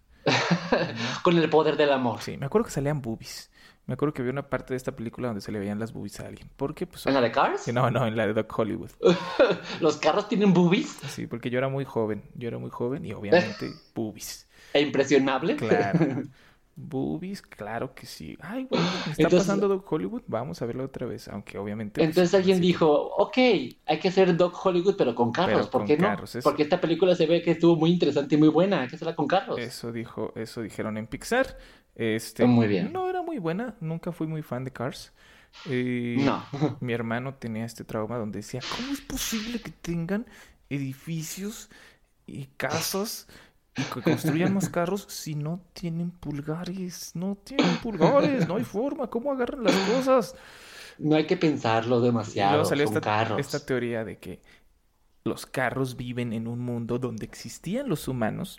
Con el poder del amor. Sí, me acuerdo que salían boobies. Me acuerdo que había una parte de esta película donde se le veían las boobies a alguien. ¿Por qué? Pues, ¿En la de Cars? no, no, en la de Doc Hollywood. ¿Los carros tienen boobies? Sí, porque yo era muy joven. Yo era muy joven y obviamente boobies. ¿E impresionable? Claro. Boobies, claro que sí. Ay, me está Entonces- pasando Doc Hollywood. Vamos a verlo otra vez. Aunque obviamente. pues, Entonces alguien dijo, ok, hay que hacer Doc Hollywood, pero con carros, Pero ¿por con qué no? Porque esta película se ve que estuvo muy interesante y muy buena, hay que hacerla con carros. Eso dijo, eso dijeron en Pixar. Este, Muy bien. No era muy buena. Nunca fui muy fan de Cars. Eh, No. Mi hermano tenía este trauma donde decía, ¿cómo es posible que tengan edificios y casas que construyan más carros si no tienen pulgares? No tienen pulgares, no hay forma, ¿cómo agarran las cosas? No hay que pensarlo demasiado, luego salió son esta, carros. esta teoría de que los carros viven en un mundo donde existían los humanos,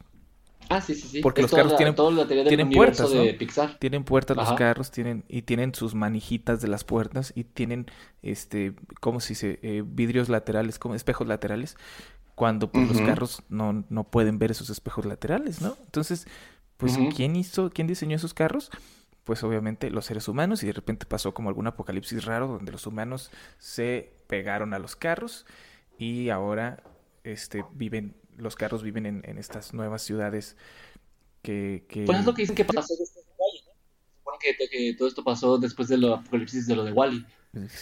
Ah, sí, sí, sí. Porque Es los carros la- tienen- toda la teoría del tienen puertas, ¿no? de Pixar. tienen puertas los carros, tienen y tienen sus manijitas de las puertas y tienen este, ¿cómo se dice? Eh, vidrios laterales, como espejos laterales, cuando pues, los carros no, no pueden ver esos espejos laterales, ¿no? Entonces, pues. ¿quién hizo, quién diseñó esos carros? Pues obviamente los seres humanos y de repente pasó como algún apocalipsis raro donde los humanos se pegaron a los carros y ahora este viven, los carros viven en, en estas nuevas ciudades que, que... Pues es lo que dicen que pasó después de Wally, ¿no? Se supone que, que todo esto pasó después del apocalipsis de lo de Wally.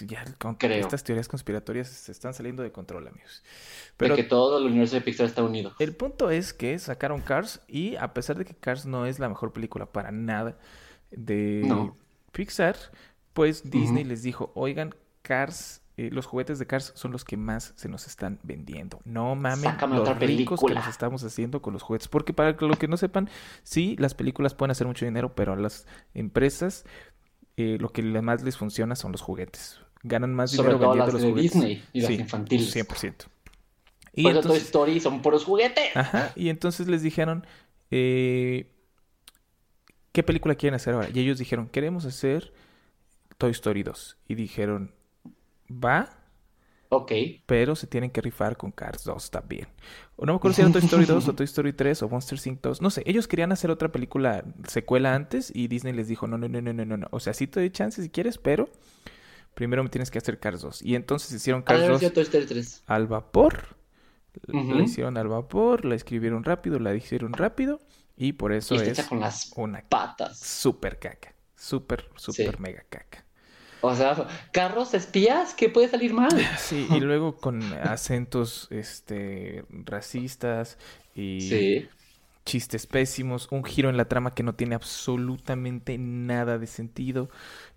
Ya con Creo. estas teorías conspiratorias se están saliendo de control, amigos. Pero que todo el universo de Pixar está unido. el punto es que sacaron Cars y a pesar de que Cars no es la mejor película para nada de No. Pixar, pues Disney les dijo, oigan, Cars, eh, los juguetes de Cars son los que más se nos están vendiendo. No mamen Sácame los ricos que nos estamos haciendo con los juguetes. Porque para lo que no sepan, sí, las películas pueden hacer mucho dinero, pero las empresas eh, lo que más les funciona son los juguetes. Ganan más Sobre dinero todo vendiendo las los de juguetes. Disney y las Sí, infantiles. 100%. Y Por eso Toy entonces, Story son puros juguetes. ajá, y entonces les dijeron, eh, ¿qué película quieren hacer ahora? Y ellos dijeron, queremos hacer Toy Story 2. Y dijeron, va, Ok. pero se tienen que rifar con Cars 2 también. O no me acuerdo si era Toy Story 2 o Toy Story 3 o Monster Inc. 2. No sé, ellos querían hacer otra película secuela antes y Disney les dijo, no, no, no, no, no, no. O sea, sí te doy chance si quieres, pero primero me tienes que hacer Cars 2. Y entonces hicieron Cars haber 2 sido Toy Story 3. al vapor. Ujú. La hicieron al vapor, la escribieron rápido, la hicieron rápido y por eso Y es con las una patas. super caca. Super, super Sí. mega caca. O sea, carros espías, ¿qué puede salir mal? Sí, y luego con acentos este racistas y Sí. chistes pésimos, un giro en la trama que no tiene absolutamente nada de sentido.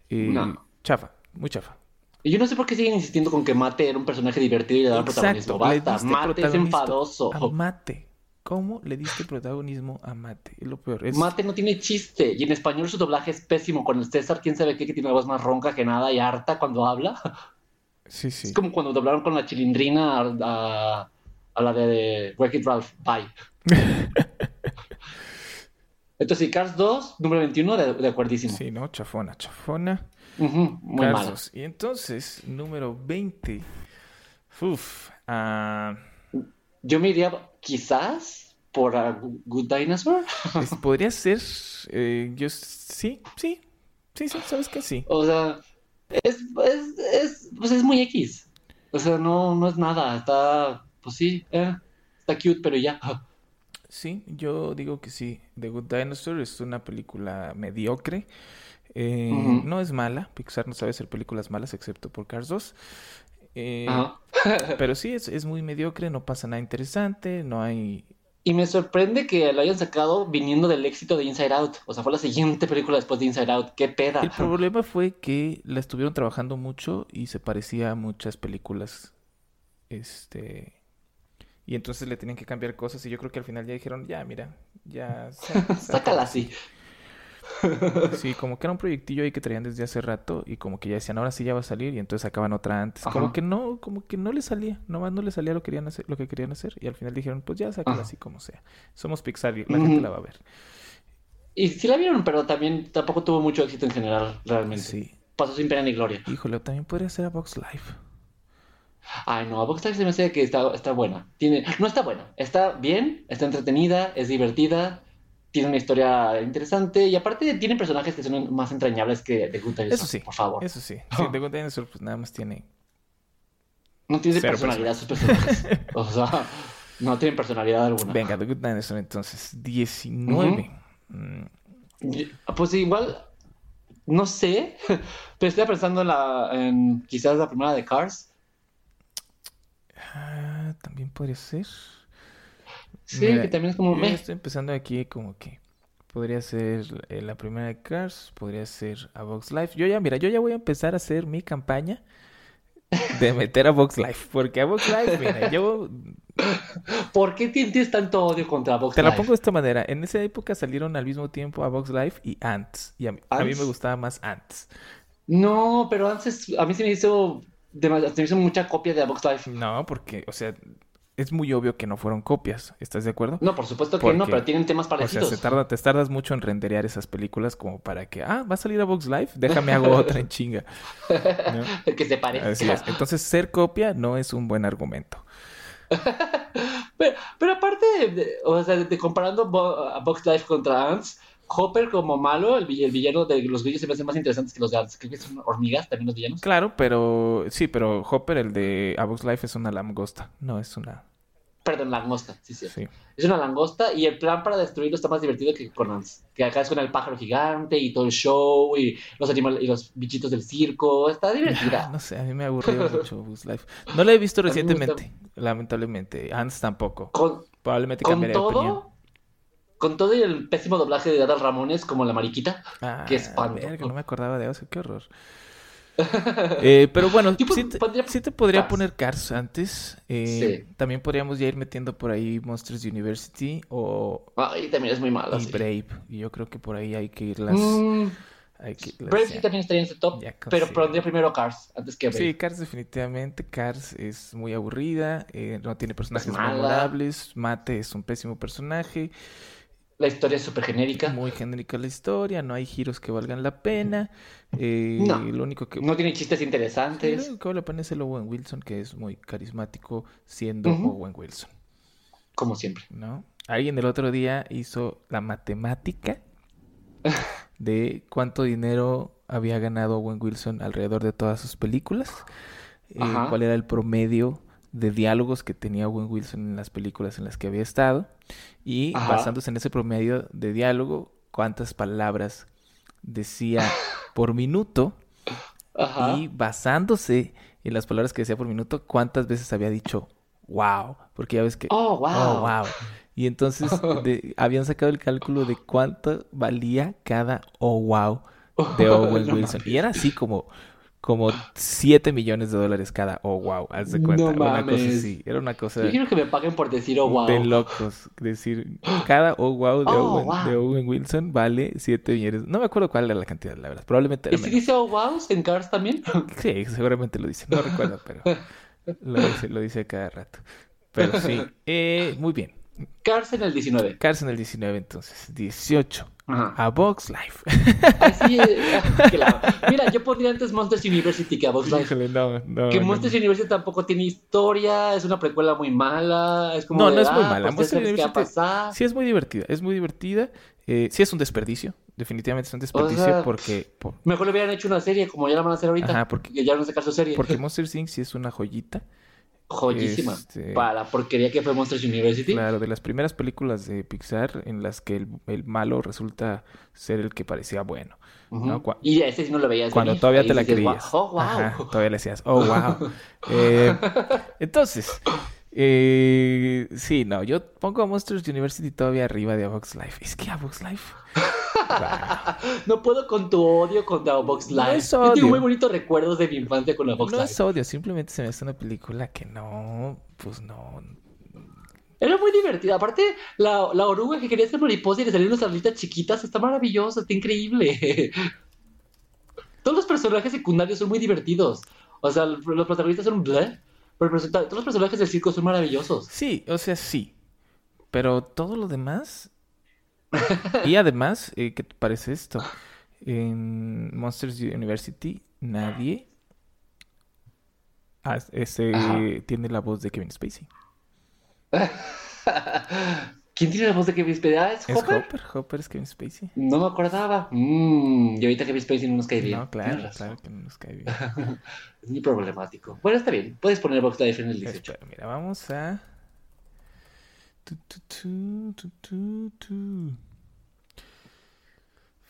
Eh, No. Chafa, muy chafa. Y yo no sé por qué siguen insistiendo con que Mate era un personaje divertido y le daban protagonismo. Basta, Mate es enfadoso. A Mate. ¿Cómo le diste protagonismo a Mate? Es lo peor. Es... Mate no tiene chiste. Y en español su doblaje es pésimo. Con el César, quién sabe qué, que tiene la voz más ronca que nada y harta cuando habla. Sí, sí. Es como cuando doblaron con la chilindrina a, a- a la de Wreck-It Ralph. Bye. Entonces, Cars 2, número 21, de, de acuerdísimo. Sí, ¿no? Chafona, chafona. Muy Cars mal. 2. Y entonces, número 20. Uf. ah, Yo me iría quizás por a Good Dinosaur. podría ser. eh, yo sí, sí. Sí, sí, ¿sabes qué? Sí. O sea, es, es, es, pues es muy X. O sea, no, no es nada. Está, pues sí, eh, está cute, pero ya. Sí, yo digo que sí. The Good Dinosaur es una película mediocre. Eh. No es mala. Pixar no sabe hacer películas malas excepto por Cars 2. Eh, pero sí, es, es muy mediocre. No pasa nada interesante. No hay. Y me sorprende que lo hayan sacado viniendo del éxito de Inside Out. O sea, fue la siguiente película después de Inside Out. ¡Qué peda! El problema fue que la estuvieron trabajando mucho y se parecía a muchas películas. Este. Y entonces le tenían que cambiar cosas y yo creo que al final ya dijeron, ya, mira, ya. Sácala así. Sí, como que era un proyectillo ahí que traían desde hace rato y como que ya decían, ahora sí ya va a salir y entonces sacaban otra antes. Como que no, como que no le salía, nomás no le salía lo que querían hacer, lo que querían hacer y al final dijeron, pues ya sácala así como sea. Somos Pixar y la gente la va a ver. Y sí la vieron, pero también tampoco tuvo mucho éxito en general, realmente. Sí. Pasó sin pena ni gloria. Híjole, también podría ser a Box Life. Ay, no, a Box Life se me hace que está, está buena. Tiene, no está buena, está bien, está entretenida, es divertida, tiene una historia interesante y aparte tiene personajes que son más entrañables que The Good Dinosaur, Eso sí, por favor. eso sí. Sí, The Good Dinosaur pues nada más tiene No tiene Cero personalidad sus personajes. O sea, no tienen personalidad alguna. Venga, The Good Dinosaur entonces, 19. Mm, Y- Pues igual, no sé, pero estoy pensando en la, en quizás la primera de Cars. ah, también podría ser. Sí, Mira, que también es como meh. estoy empezando aquí como que podría ser eh, la primera de Cars, podría ser a Box Life. Yo ya, mira, yo ya voy a empezar a hacer mi campaña de meter a Box Life, porque a Box Life, mira, yo ¿Por qué tienes tanto odio contra Box te la Life? pongo de esta manera. En esa época salieron al mismo tiempo a Box Life y Ants, y a mí, a mí ¿Ants? me gustaba más Ants. No, pero antes a mí se me hizo, se me hizo mucha copia de A Life. No, porque, o sea, es muy obvio que no fueron copias, ¿estás de acuerdo? No, por supuesto que no, pero tienen temas O sea, parecidos. se tarda, te tardas mucho en renderear esas películas como para que, ah, va a salir a Box Life, déjame hago otra en chinga. ¿no? que se parezca. Así es. Entonces, ser copia no es un buen argumento. pero, pero aparte, de, o sea, de, comparando a Box Life contra Ants, Hopper como malo, el, el, villano de los villos se me hacen más interesantes que los de Ants. Creo que son hormigas también los villanos. Claro, pero sí, pero Hopper, el de A Box Life, es una langosta, no es una Perdón, langosta, sí, sí, sí, Es una langosta y el plan para destruirlo está más divertido que con. Que acá es con el pájaro gigante y todo el show y los animales y los bichitos del circo. Está divertida. No sé, a mí me aburrió mucho Boost Life. No la he visto recientemente, lamentablemente. Ants tampoco. Con, Probablemente con todo, Con todo el pésimo doblaje de Adal Ramones como la mariquita. Ah, que espanto. Verga, no me acordaba de eso, qué horror. Eh, pero bueno, sí te, podría poner Cars antes. Eh, también podríamos ya ir metiendo por ahí Monsters University o... También es muy malo. Y Brave. Y yo creo que por ahí hay que irlas... Mm, Brave sí también estaría en ese top, pero pondría primero Cars antes que Brave. Sí, Cars definitivamente. Cars es muy aburrida, eh, no tiene personajes memorables. Mate es un pésimo personaje. La historia es súper genérica. Muy genérica la historia, no hay giros que valgan la pena. Eh, no, lo único que... no tiene chistes interesantes. lo único que vale la pena es el Owen Wilson, que es muy carismático siendo Owen Wilson. Como siempre. ¿No? Alguien el otro día hizo la matemática de cuánto dinero había ganado Owen Wilson alrededor de todas sus películas. Eh, cuál era el promedio de diálogos que tenía Owen Wilson en las películas en las que había estado y basándose en ese promedio de diálogo, cuántas palabras decía por minuto y basándose en las palabras que decía por minuto, cuántas veces había dicho wow, porque ya ves que oh wow, oh, wow. y entonces habían sacado el cálculo de cuánto valía cada oh wow de Owen Wilson. Y era así como como 7 millones de dólares cada. Oh, wow, haz de cuenta. era una cosa así. Era una cosa. Yo quiero que me paguen por decir oh, wow. De locos. Decir, cada oh, wow de, oh, Owen, de Owen, Wilson vale 7 millones. No me acuerdo cuál era la cantidad, la verdad. Probablemente era ¿Y si dice oh, wow en Cars también? Sí, seguramente lo dice. No recuerdo, pero lo dice, lo dice cada rato. Pero sí. Eh, muy bien. Cars en el 19. Cars en el 19, entonces. 18. A Box Life. Así claro. Mira, yo pondría antes Monsters University que a Box Life. no, no, que Monsters University tampoco tiene historia, es una precuela muy mala. Es como no, no es muy ah, mala. Pues Monsters University sí es muy divertida, es muy divertida. Eh, sí es un desperdicio, definitivamente es un desperdicio porque... Mejor le hubieran hecho una serie como ya la van a hacer ahorita. Ajá, porque ya no sacar su serie. Porque Monsters Inc. sí es una joyita joyísima este... para la porquería que fue Monsters University. Claro, de las primeras películas de Pixar en las que el, malo resulta ser el que parecía bueno. Y ese sí no lo veías. Cuando todavía te la creías. Oh, wow. todavía le decías, oh, wow. eh, entonces, eh, sí, no, yo pongo a Monsters University todavía arriba de A Box Life. Es que A Box Life. no puedo con tu odio contra Box Life. No tengo muy bonitos recuerdos de mi infancia con la Box Life. No es odio, simplemente se me hace una película que no, pues no. Era muy divertida. Aparte, la, la oruga que quería ser mariposa y le salieron unas alitas chiquitas está maravillosa, está increíble. Todos los personajes secundarios son muy divertidos. O sea, los protagonistas son bleh, pero todos los personajes del circo son maravillosos. Sí, o sea, sí. Pero todo lo demás. y además, eh, ¿qué te parece esto? En Monsters University, nadie ese, tiene la voz de Kevin Spacey. ¿Quién tiene la voz de Kevin Spacey? Ah, ¿es, Hopper? Hopper? es Kevin Spacey. No me acordaba. Mm, y ahorita Kevin Spacey no nos cae bien. No, claro, claro que no nos cae bien. es muy problemático. Bueno, está bien. Puedes poner Box Life en el 18. Espera, mira, vamos a...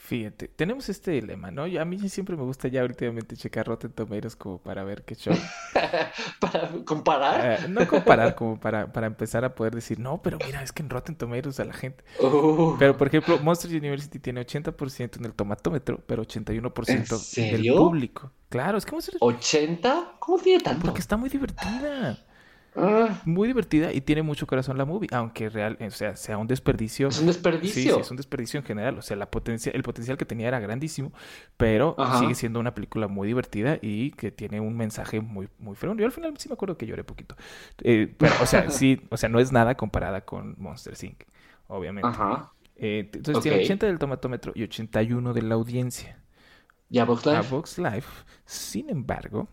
Fíjate, tenemos este dilema, ¿no? a mí siempre me gusta ya últimamente checar Rotten Tomatoes como para ver qué show. ¿Para comparar? Eh, no comparar, como para, para empezar a poder decir, no, pero mira, es que en Rotten Tomatoes a la gente... Uh. Pero, por ejemplo, Monsters University tiene 80% en el tomatómetro, pero 81% ¿En del público. Claro, es que Monsters... ¿80? ¿Cómo tiene tanto? Porque está muy divertida. Ah. Muy divertida y tiene mucho corazón la movie, aunque real, o sea, sea un desperdicio. Es un desperdicio. Sí, es un desperdicio en general. O sea, la potencia, el potencial que tenía era grandísimo, pero sigue siendo una película muy divertida y que tiene un mensaje muy, muy feo. Yo al final sí me acuerdo que lloré poquito. Eh, pero, o sea, sí, o sea, no es nada comparada con Monster Inc., obviamente. Eh, entonces tiene 80 del tomatómetro y 81 de la audiencia. ¿Y a Box Life? A Box Life, sin embargo,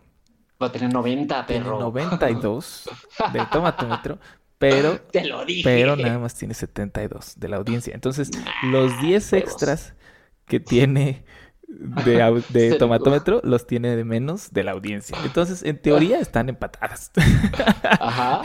Va a tener 90, tiene perro. 92 del tomatómetro, pero, Te lo dije. pero nada más tiene 72 de la audiencia. Entonces, los 10 huevos. extras que tiene de, tomatómetro los tiene de menos de la audiencia. Entonces, en teoría están empatadas. Ajá.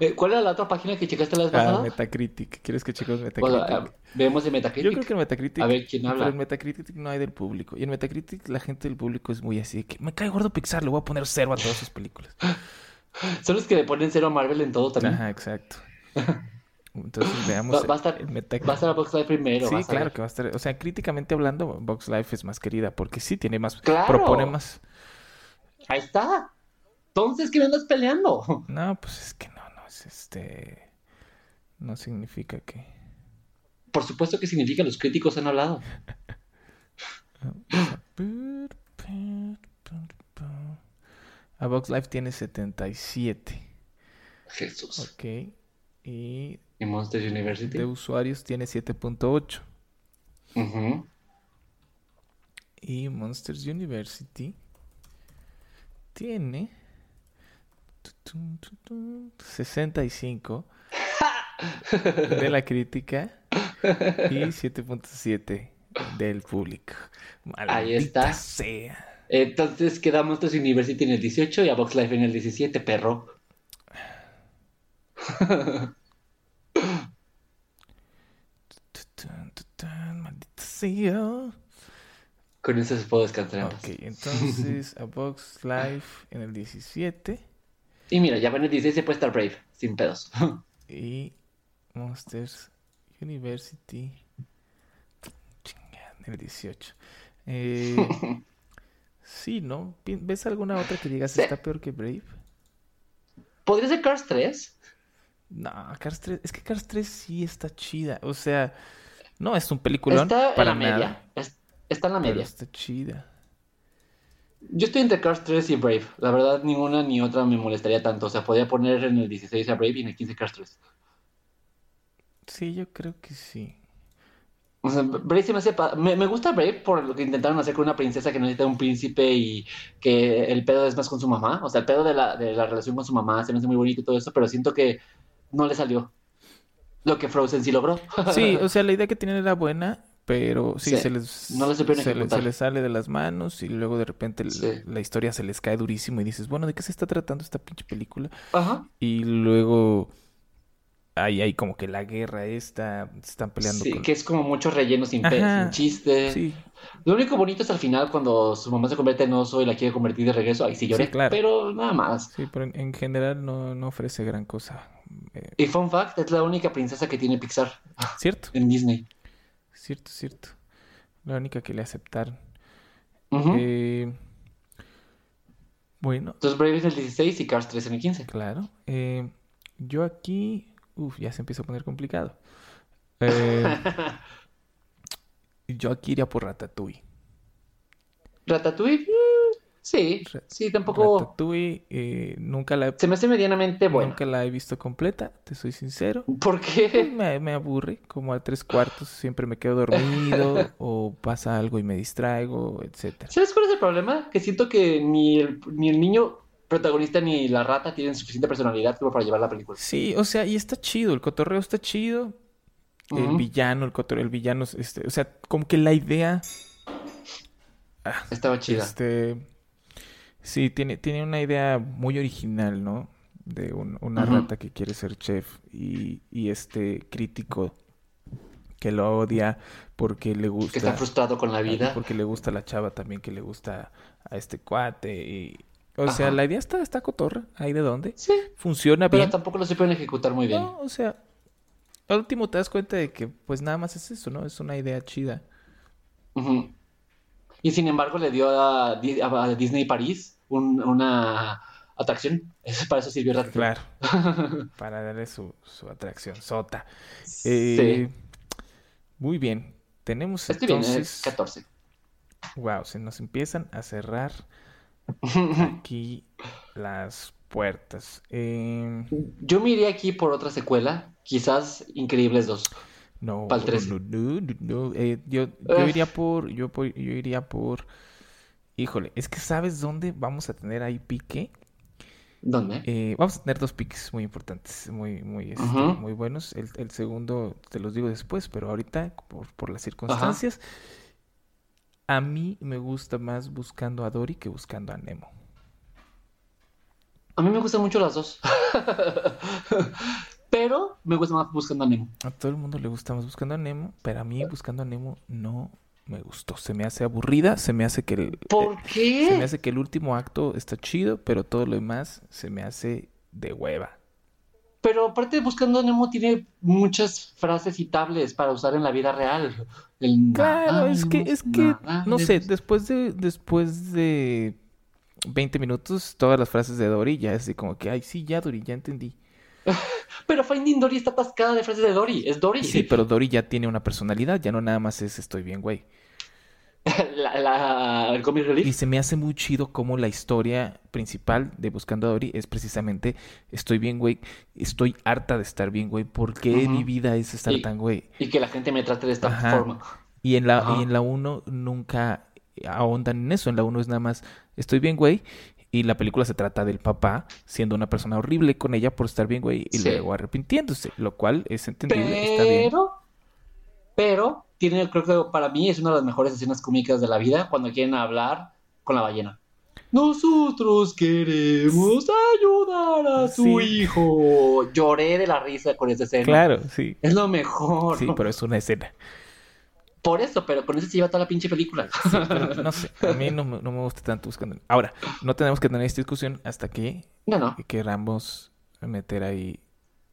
Eh, ¿Cuál era la otra página que checaste la vez Ah? Metacritic. ¿Quieres que chequemos O Metacritic? sea, vemos de Yo Metacritic. creo que en Metacritic. A ver, ¿quién Pero habla? en Metacritic no hay del público. Y en Metacritic la gente del público es muy así de que me cae gordo Pixar, le voy a poner cero a todas sus películas. Son los que le ponen cero a Marvel en todo también. Ajá, exacto. Entonces veamos Va, va a estar, el Metacritic. va a estar a Box Live primero. Sí, claro que va a estar. O sea, críticamente hablando, Box Life es más querida porque sí tiene más. Claro. Propone más. Ahí está. Entonces, ¿qué me andas peleando? No, pues es que este. No significa que. Por supuesto que significa los críticos han hablado. A Box Life tiene 77. Jesús. Ok. Y Y Monster University. de usuarios tiene 7.8. Ujú. Y Monsters University tiene 65 de la crítica y 7.7 del público. Ahí está. Sea. Entonces queda Monsters University en el 18 y a Box Life en el 17, perro. Maldita sea. Con eso se puedo descansar. Ok, entonces a Box Life en el 17 Y mira, ya en el 16 se puede estar Brave, sin pedos. y Monsters University chinga, en el 18. Eh, sí, ¿no? ¿Ves alguna otra que digas está peor que Brave? ¿Podría ser Cars 3? No, Cars 3, es que Cars 3 sí está chida. O sea, no es un peliculón Está en para la media. nada, está en la pero media. está chida. Yo estoy entre Cars 3 y Brave. La verdad, ninguna ni otra me molestaría tanto. O sea, podría poner en el 16 a Brave y en el 15 Cars 3. Sí, yo creo que sí. O sea, Brave se me hace... pa- Me, me gusta Brave por lo que intentaron hacer con una princesa que necesita un príncipe y que el pedo es más con su mamá. O sea, el pedo de la, de la relación con su mamá se me hace muy bonito y todo eso, pero siento que no le salió lo que Frozen sí logró. Sí, o sea, la idea que tienen era buena, pero sí, Sí, se les, no se, le- ejecutar. se les sale de las manos y luego de repente Sí. la historia se les cae durísimo y dices, bueno, ¿de qué se está tratando esta pinche película? Ajá. Y luego ahí hay como que la guerra esta, se están peleando Sí, con... que es como mucho relleno sin, sin chiste. Sí, Lo único bonito es al final cuando su mamá se convierte en oso y la quiere convertir de regreso. Ahí sí lloré, claro. pero nada más. sí, pero en, en general no, no ofrece gran cosa. Eh, Y fun fact, es la única princesa que tiene Pixar ¿Cierto? en Disney. Cierto, cierto. La única que le aceptaron. Eh, bueno, Entonces Brave es el 16 y Cars 3 en el 15. Claro. Eh, yo aquí. Uf, ya se empieza a poner complicado. Eh, yo aquí iría por Ratatouille. Ratatouille, sí, sí, tampoco... Ratatouille eh, nunca la he, Se me hace medianamente bueno. nunca la he visto completa, te soy sincero. ¿Por qué? Me, me aburre, como a tres cuartos siempre me quedo dormido o pasa algo y me distraigo, etcétera. ¿Sabes cuál es el problema? Que siento que ni el, ni el niño protagonista ni la rata tienen suficiente personalidad como para llevar la película. Sí, o sea, y está chido, el cotorreo está chido. El villano, el cotorreo, el villano, este, o sea, como que la idea ah, Estaba chida. Este, sí, tiene, tiene una idea muy original, ¿no? De un- una rata que quiere ser chef y, y este crítico que lo odia porque le Que gusta, está frustrado con la vida. porque le gusta la chava también que le gusta a este cuate y, o sea, la idea está, está cotorra, ¿hay de dónde? Sí, Funciona pero bien. tampoco lo supieron ejecutar muy bien. No, o sea, al último te das cuenta de que pues nada más es eso, ¿no? Es una idea chida. Y sin embargo le dio a, Di- a Disney París un- una atracción. Eso- Para eso sirvió Ratatouille. Claro. Para darle su, su atracción sota. Sí. Muy bien. Tenemos bien, eh, entonces. 14. Wow, se nos empiezan a cerrar aquí las puertas. Eh, Yo me iría aquí por otra secuela, quizás Increíbles 2. No, Pa'l 13. no, no, no, no. Eh, yo, yo iría por, yo, por- yo iría por Híjole, es que ¿sabes dónde vamos a tener ahí pique? ¿Dónde? Eh, vamos a tener dos piques muy importantes, muy, muy, este, muy buenos. El, el segundo te los digo después, pero ahorita, por, por las circunstancias, a mí me gusta más buscando a Dory que buscando a Nemo. A mí me gustan mucho las dos. Pero me gusta más buscando a Nemo. A todo el mundo le gusta más buscando a Nemo, pero a mí buscando a Nemo no me gustó. Se me hace aburrida, se me hace que el, ¿Por eh, se me qué? hace que el último acto está chido, pero todo lo demás se me hace de hueva. Pero aparte buscando a Nemo tiene muchas frases citables para usar en la vida real. El Claro, nada es que, es que, no sé, después de, después de 20 minutos, todas las frases de Dory ya es así como que, ay, sí, ya Dory, ya entendí. Pero Finding Dory está atascada de frases de Dory. Es Dory. Sí, pero Dory ya tiene una personalidad, ya no nada más es estoy bien, güey. La, la- el comic Y relief. se me hace muy chido como la historia principal de Buscando a Dory es precisamente estoy bien, güey, estoy harta de estar bien, güey, ¿por qué mi vida es estar Y- tan, güey? Y que la gente me trate de esta Ajá. forma. Y en la, Ajá. y en la 1 nunca ahondan en eso. En la 1 es nada más, estoy bien, güey. Y la película se trata del papá siendo una persona horrible con ella por estar bien, güey. Y Sí. luego arrepintiéndose. Lo cual es entendible, está bien. Pero, pero, tiene, creo que para mí es una de las mejores escenas cómicas de la vida cuando quieren hablar con la ballena. Nosotros queremos ayudar a Sí. hijo. Lloré de la risa con esa escena. Claro, sí. Es lo mejor. Sí, pero es una escena. Por eso, pero con eso se lleva toda la pinche película. Sí, pero no sé, a mí no, me- no me gusta tanto buscando. Ahora, no tenemos que tener esta discusión hasta que No, no. queramos meter ahí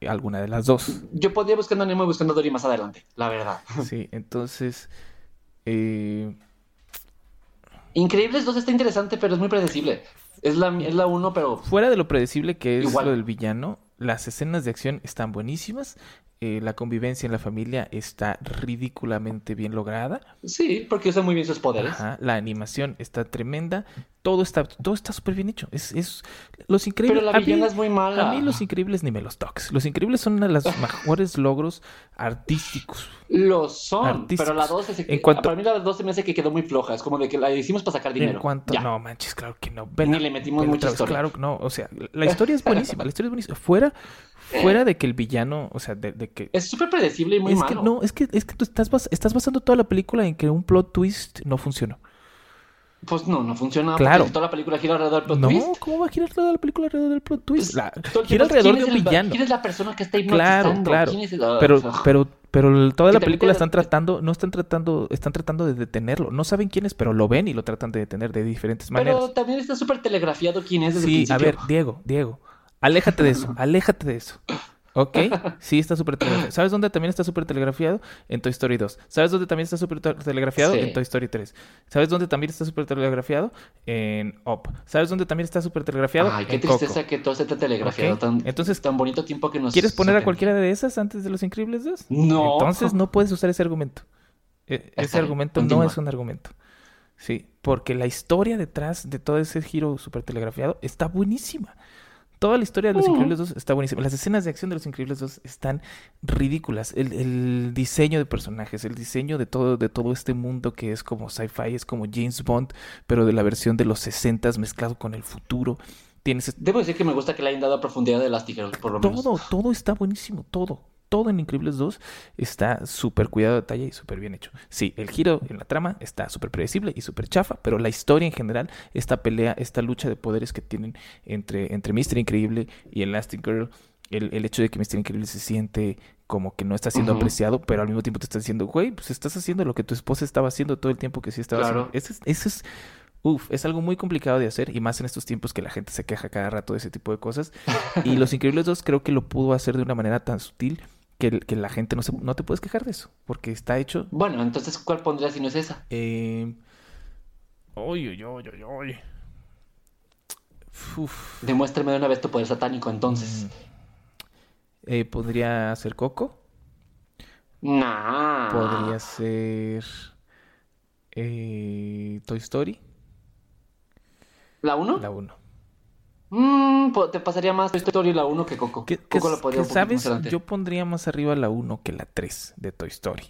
alguna de las dos. Yo podría buscando a Nemo y buscando a Dory más adelante, la verdad. Sí, entonces, eh, Increíbles 2 está interesante, pero es muy predecible. Es la, es la uno, pero fuera de lo predecible que es Igual. lo del villano, las escenas de acción están buenísimas. eh, la convivencia en la familia está ridículamente bien lograda. sí, porque usa muy bien sus poderes. Ajá, la animación está tremenda. Todo está, todo está súper bien hecho. Es, es los increíbles. Pero la mí- villana es muy mala. A mí los increíbles ni me los toques. Los increíbles son uno de los mejores logros artísticos. Lo son, Artísticos. pero la 2 se... En cuanto- para mí la 2 se me hace que quedó muy floja. Es como de que la hicimos para sacar dinero. En cuanto... Ya. No, manches, claro que no. Ni le metimos historia. Claro que no. O sea, la historia es buenísima. La historia es buenísima. Fuera, fuera de que el villano, o sea, de, de que... Es súper predecible y muy es malo. que no, es que, es que tú estás, bas- estás basando toda la película en que un plot twist no funcionó. Pues no, no funciona. Claro. Toda la película gira alrededor del plot no, twist. ¿cómo va a girar toda la película alrededor del plot twist? Pues, La- gira alrededor ¿quién de es un el- villano. ¿Quién es la persona que está Claro, hipnotizando? claro. ¿Quién es el- ah, Pero, pero, pero toda la película están tratando, no están tratando, están tratando de detenerlo. No saben quién es, pero lo ven y lo tratan de detener de diferentes maneras. Pero también está súper telegrafiado quién es desde el Sí, principio. a ver, Diego, Diego, aléjate de eso, aléjate de eso. ¿Ok? Sí, está súper telegrafiado. ¿Sabes dónde también está súper telegrafiado? En Toy Story 2. ¿Sabes dónde también está súper te- telegrafiado? Sí. En Toy Story 3. ¿Sabes dónde también está súper telegrafiado? En Up. ¿Sabes dónde también está súper telegrafiado? Ay, qué en Coco. tristeza que todo esté telegrafiado. Tan, entonces, tan bonito tiempo que nos. ¿Quieres poner a cualquiera de esas antes de Los Increíbles 2? No. Entonces no puedes usar ese argumento. E- Ese argumento no es un argumento. Sí, porque la historia detrás de todo ese giro súper telegrafiado está buenísima. Toda la historia de Los Mm. Increíbles 2 está buenísima. Las escenas de acción de Los Increíbles 2 están ridículas. El, el diseño de personajes, el diseño de todo, de todo este mundo que es como sci-fi, es como James Bond, pero de la versión de los 60 mezclado con el futuro. Tienes Debo decir que me gusta que le hayan dado a profundidad de Elastigirl, por lo menos. todo, todo está buenísimo, todo. Todo en Increíbles 2 está súper cuidado de detalle y súper bien hecho. Sí, el giro en la trama está súper predecible y súper chafa, pero la historia en general, esta pelea, esta lucha de poderes que tienen entre, entre Mr. Increíble y Elastigirl, el, el hecho de que Mr. Increíble se siente como que no está siendo apreciado, pero al mismo tiempo te está diciendo, güey, pues estás haciendo lo que tu esposa estaba haciendo todo el tiempo que sí estaba Claro. haciendo. Eso es, eso es Uf, es algo muy complicado de hacer y más en estos tiempos que la gente se queja cada rato de ese tipo de cosas. Y Los Increíbles 2 creo que lo pudo hacer de una manera tan sutil que, que la gente no, se, no te puedes quejar de eso, porque está hecho... Bueno, entonces, ¿cuál pondrías si no es esa? Eh... Uy, uy, uy. Uf. Demuéstrame de una vez tu poder satánico, entonces. Mm. Eh, podría ser Coco, Nah. podría ser eh, Toy Story, ¿La 1? la 1. Mm, po- te pasaría más Toy Story la 1 que Coco. Que- Coco la podría que, sabes, yo pondría más arriba la 1 que la 3 de Toy Story.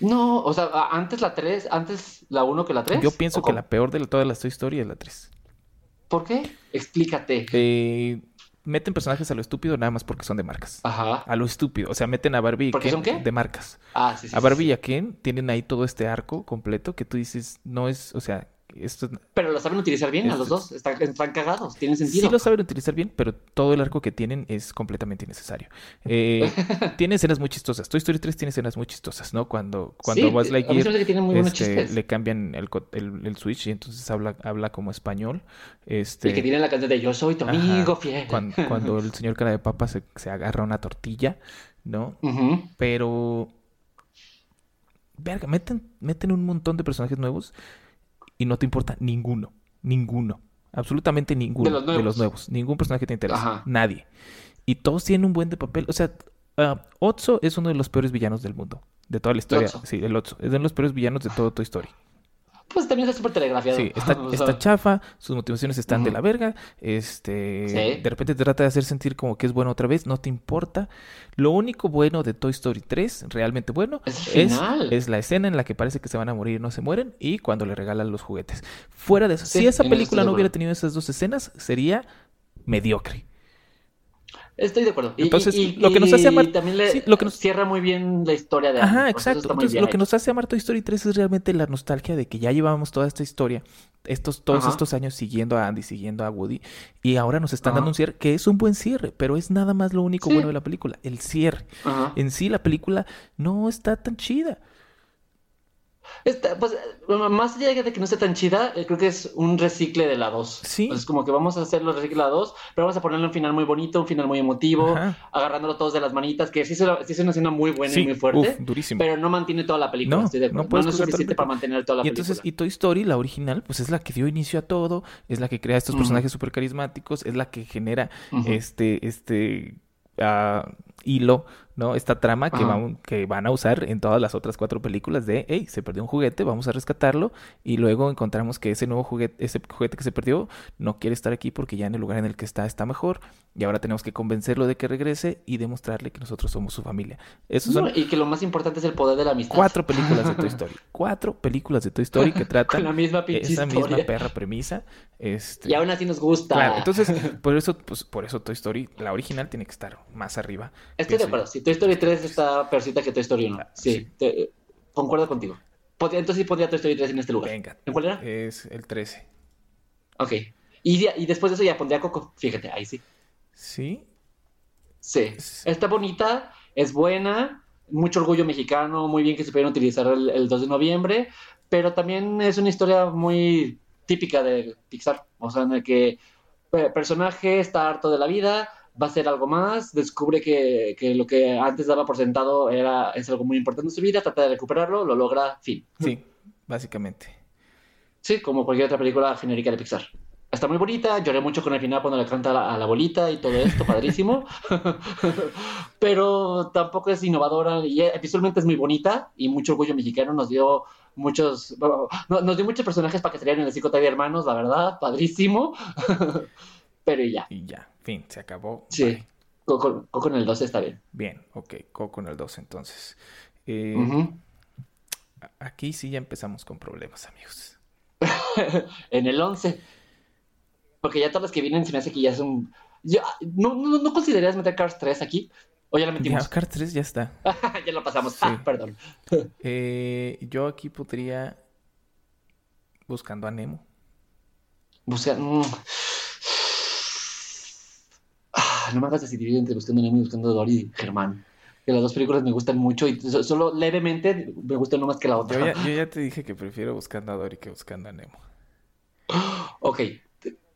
No, o sea, antes la 3, antes la 1 que la 3. Yo pienso que la peor de todas las Toy Story es la 3. ¿Por qué? Explícate. Eh, meten personajes a lo estúpido nada más porque son de marcas. Ajá. A lo estúpido. O sea, meten a Barbie y ¿Porque Ken son qué? de marcas. Ah, sí, sí. A sí, Barbie sí. y a Ken tienen ahí todo este arco completo que tú dices, no es, o sea, esto Pero lo saben utilizar bien a los dos. Están, están cagados, tienen sentido. sí lo saben utilizar bien, pero todo el arco que tienen es completamente innecesario. Eh, tiene escenas muy chistosas. Toy Story 3 tiene escenas muy chistosas, ¿no? Cuando, cuando Sí, Buzz Lightyear este, le cambian el, el, el switch y entonces habla, habla como español. Y Este, que tienen la canción de Yo soy tu Ajá. amigo fiel. cuando, cuando el señor cara de papa se, se agarra una tortilla, ¿no? Pero. Verga, meten, meten un montón de personajes nuevos y no te importa ninguno. Ninguno. Absolutamente ninguno De los nuevos. Ningún personaje te interesa. Ajá. Nadie. Y todos tienen un buen de papel. O sea, ah, Otso es uno de los peores villanos del mundo. De toda la historia. Sí, el Otso. Es de los peores villanos de todo Toy Story. Pues también está súper telegrafiado. Sí, está, chafa, sus motivaciones están de la verga, este, Sí. de repente te trata de hacer sentir como que es bueno otra vez, no te importa. Lo único bueno de Toy Story 3, realmente bueno, Es es, la escena en la que parece que se van a morir y no se mueren y cuando le regalan los juguetes. Fuera de eso, Sí, si esa película no hubiera tenido esas dos escenas, sería mediocre. Estoy de acuerdo. Y- Entonces, y- lo que nos hace amar- también le sí, lo que nos- cierra muy bien la historia de Ajá, exacto. Entonces, lo que nos hace amar Toy Story 3 es realmente la nostalgia de que ya llevábamos toda esta historia, estos, todos Ajá. estos años siguiendo a Andy, siguiendo a Woody, y ahora nos están Ajá. dando un cierre, que es un buen cierre, pero es nada más lo único Sí. bueno de la película, el cierre. Ajá. En sí, la película no está tan chida. Esta, pues, más allá de que no esté tan chida, eh, creo que es un recicle de la 2. Sí. Es como que vamos a hacerlo recicle de la 2, pero vamos a ponerle un final muy bonito, un final muy emotivo, Ajá. agándolo todos de las manitas, que sí, sí es una escena muy buena y muy fuerte, uf, durísimo. pero no mantiene toda la película. No, estoy de no acuerdo. puedes no es suficiente para película. mantener toda la Y entonces, película. y Toy Story, la original, pues es la que dio inicio a todo, es la que crea estos personajes súper carismáticos, es la que genera este, este ah, hilo, ¿no? Esta trama que, van, que van a usar en todas las otras cuatro películas de, hey, se perdió un juguete, vamos a rescatarlo, y luego encontramos que ese nuevo juguete, ese juguete que se perdió, no quiere estar aquí porque ya en el lugar en el que está está mejor, y ahora tenemos que convencerlo de que regrese y demostrarle que nosotros somos su familia. Son No, y que lo más importante es el poder de la amistad. cuatro películas de Toy Story. Cuatro películas de Toy Story que tratan Con la misma esa misma perra premisa. Este, Y aún así nos gusta. claro, entonces, por eso, pues, por eso Toy Story, la original, tiene que estar más arriba. Estoy de acuerdo. Si Toy Story 3 está peorcita que Toy Story 1. Ah, Sí, sí. te- concuerdo contigo. Entonces sí pondría Toy Story 3 en este lugar. Venga. ¿En cuál era? Es el 13. Ok. Y, y después de eso ya pondría Coco. Fíjate, ahí sí. ¿Sí? Sí. Está bonita, es buena, mucho orgullo mexicano, muy bien que se pudieron utilizar el, el 2 de noviembre, pero también es una historia muy típica de Pixar. O sea, en el que el personaje está harto de la vida, va a hacer algo más, descubre que, que lo que antes daba por sentado era, es algo muy importante en su vida, trata de recuperarlo, lo logra, fin. Sí, básicamente. Sí, como cualquier otra película genérica de Pixar. Está muy bonita, lloré mucho con el final cuando le canta a la, a la bolita y todo esto, padrísimo. Pero tampoco es innovadora y eh, visualmente es muy bonita y mucho orgullo mexicano. Nos dio muchos, bueno, no- nos dio muchos personajes para que salieran en el Psico de Hermanos, la verdad, padrísimo. Pero y ya, Y ya, fin, se acabó. sí, Bye. Coco, Coco en el 12 está bien. Bien, ok, Coco en el 2 entonces. Eh, Aquí sí ya empezamos con problemas, amigos. En el 11. Porque ya todas las que vienen se me hace que ya son... Yo, ¿no, no, ¿No considerarías meter Cars 3 aquí? ¿O ya la Ya, metimos? Cars 3 ya está. ya lo pasamos. Sí. Ah, perdón. Eh, yo aquí podría... Buscando a Nemo. Busca... no me hagas decidir entre Buscando a Nemo y Buscando a Dory y Germán. Que las dos películas me gustan mucho y so- solo levemente me gustan uno más que la Yo otra. ya, yo ya te dije que prefiero Buscando a Dory que Buscando a Nemo. Ok.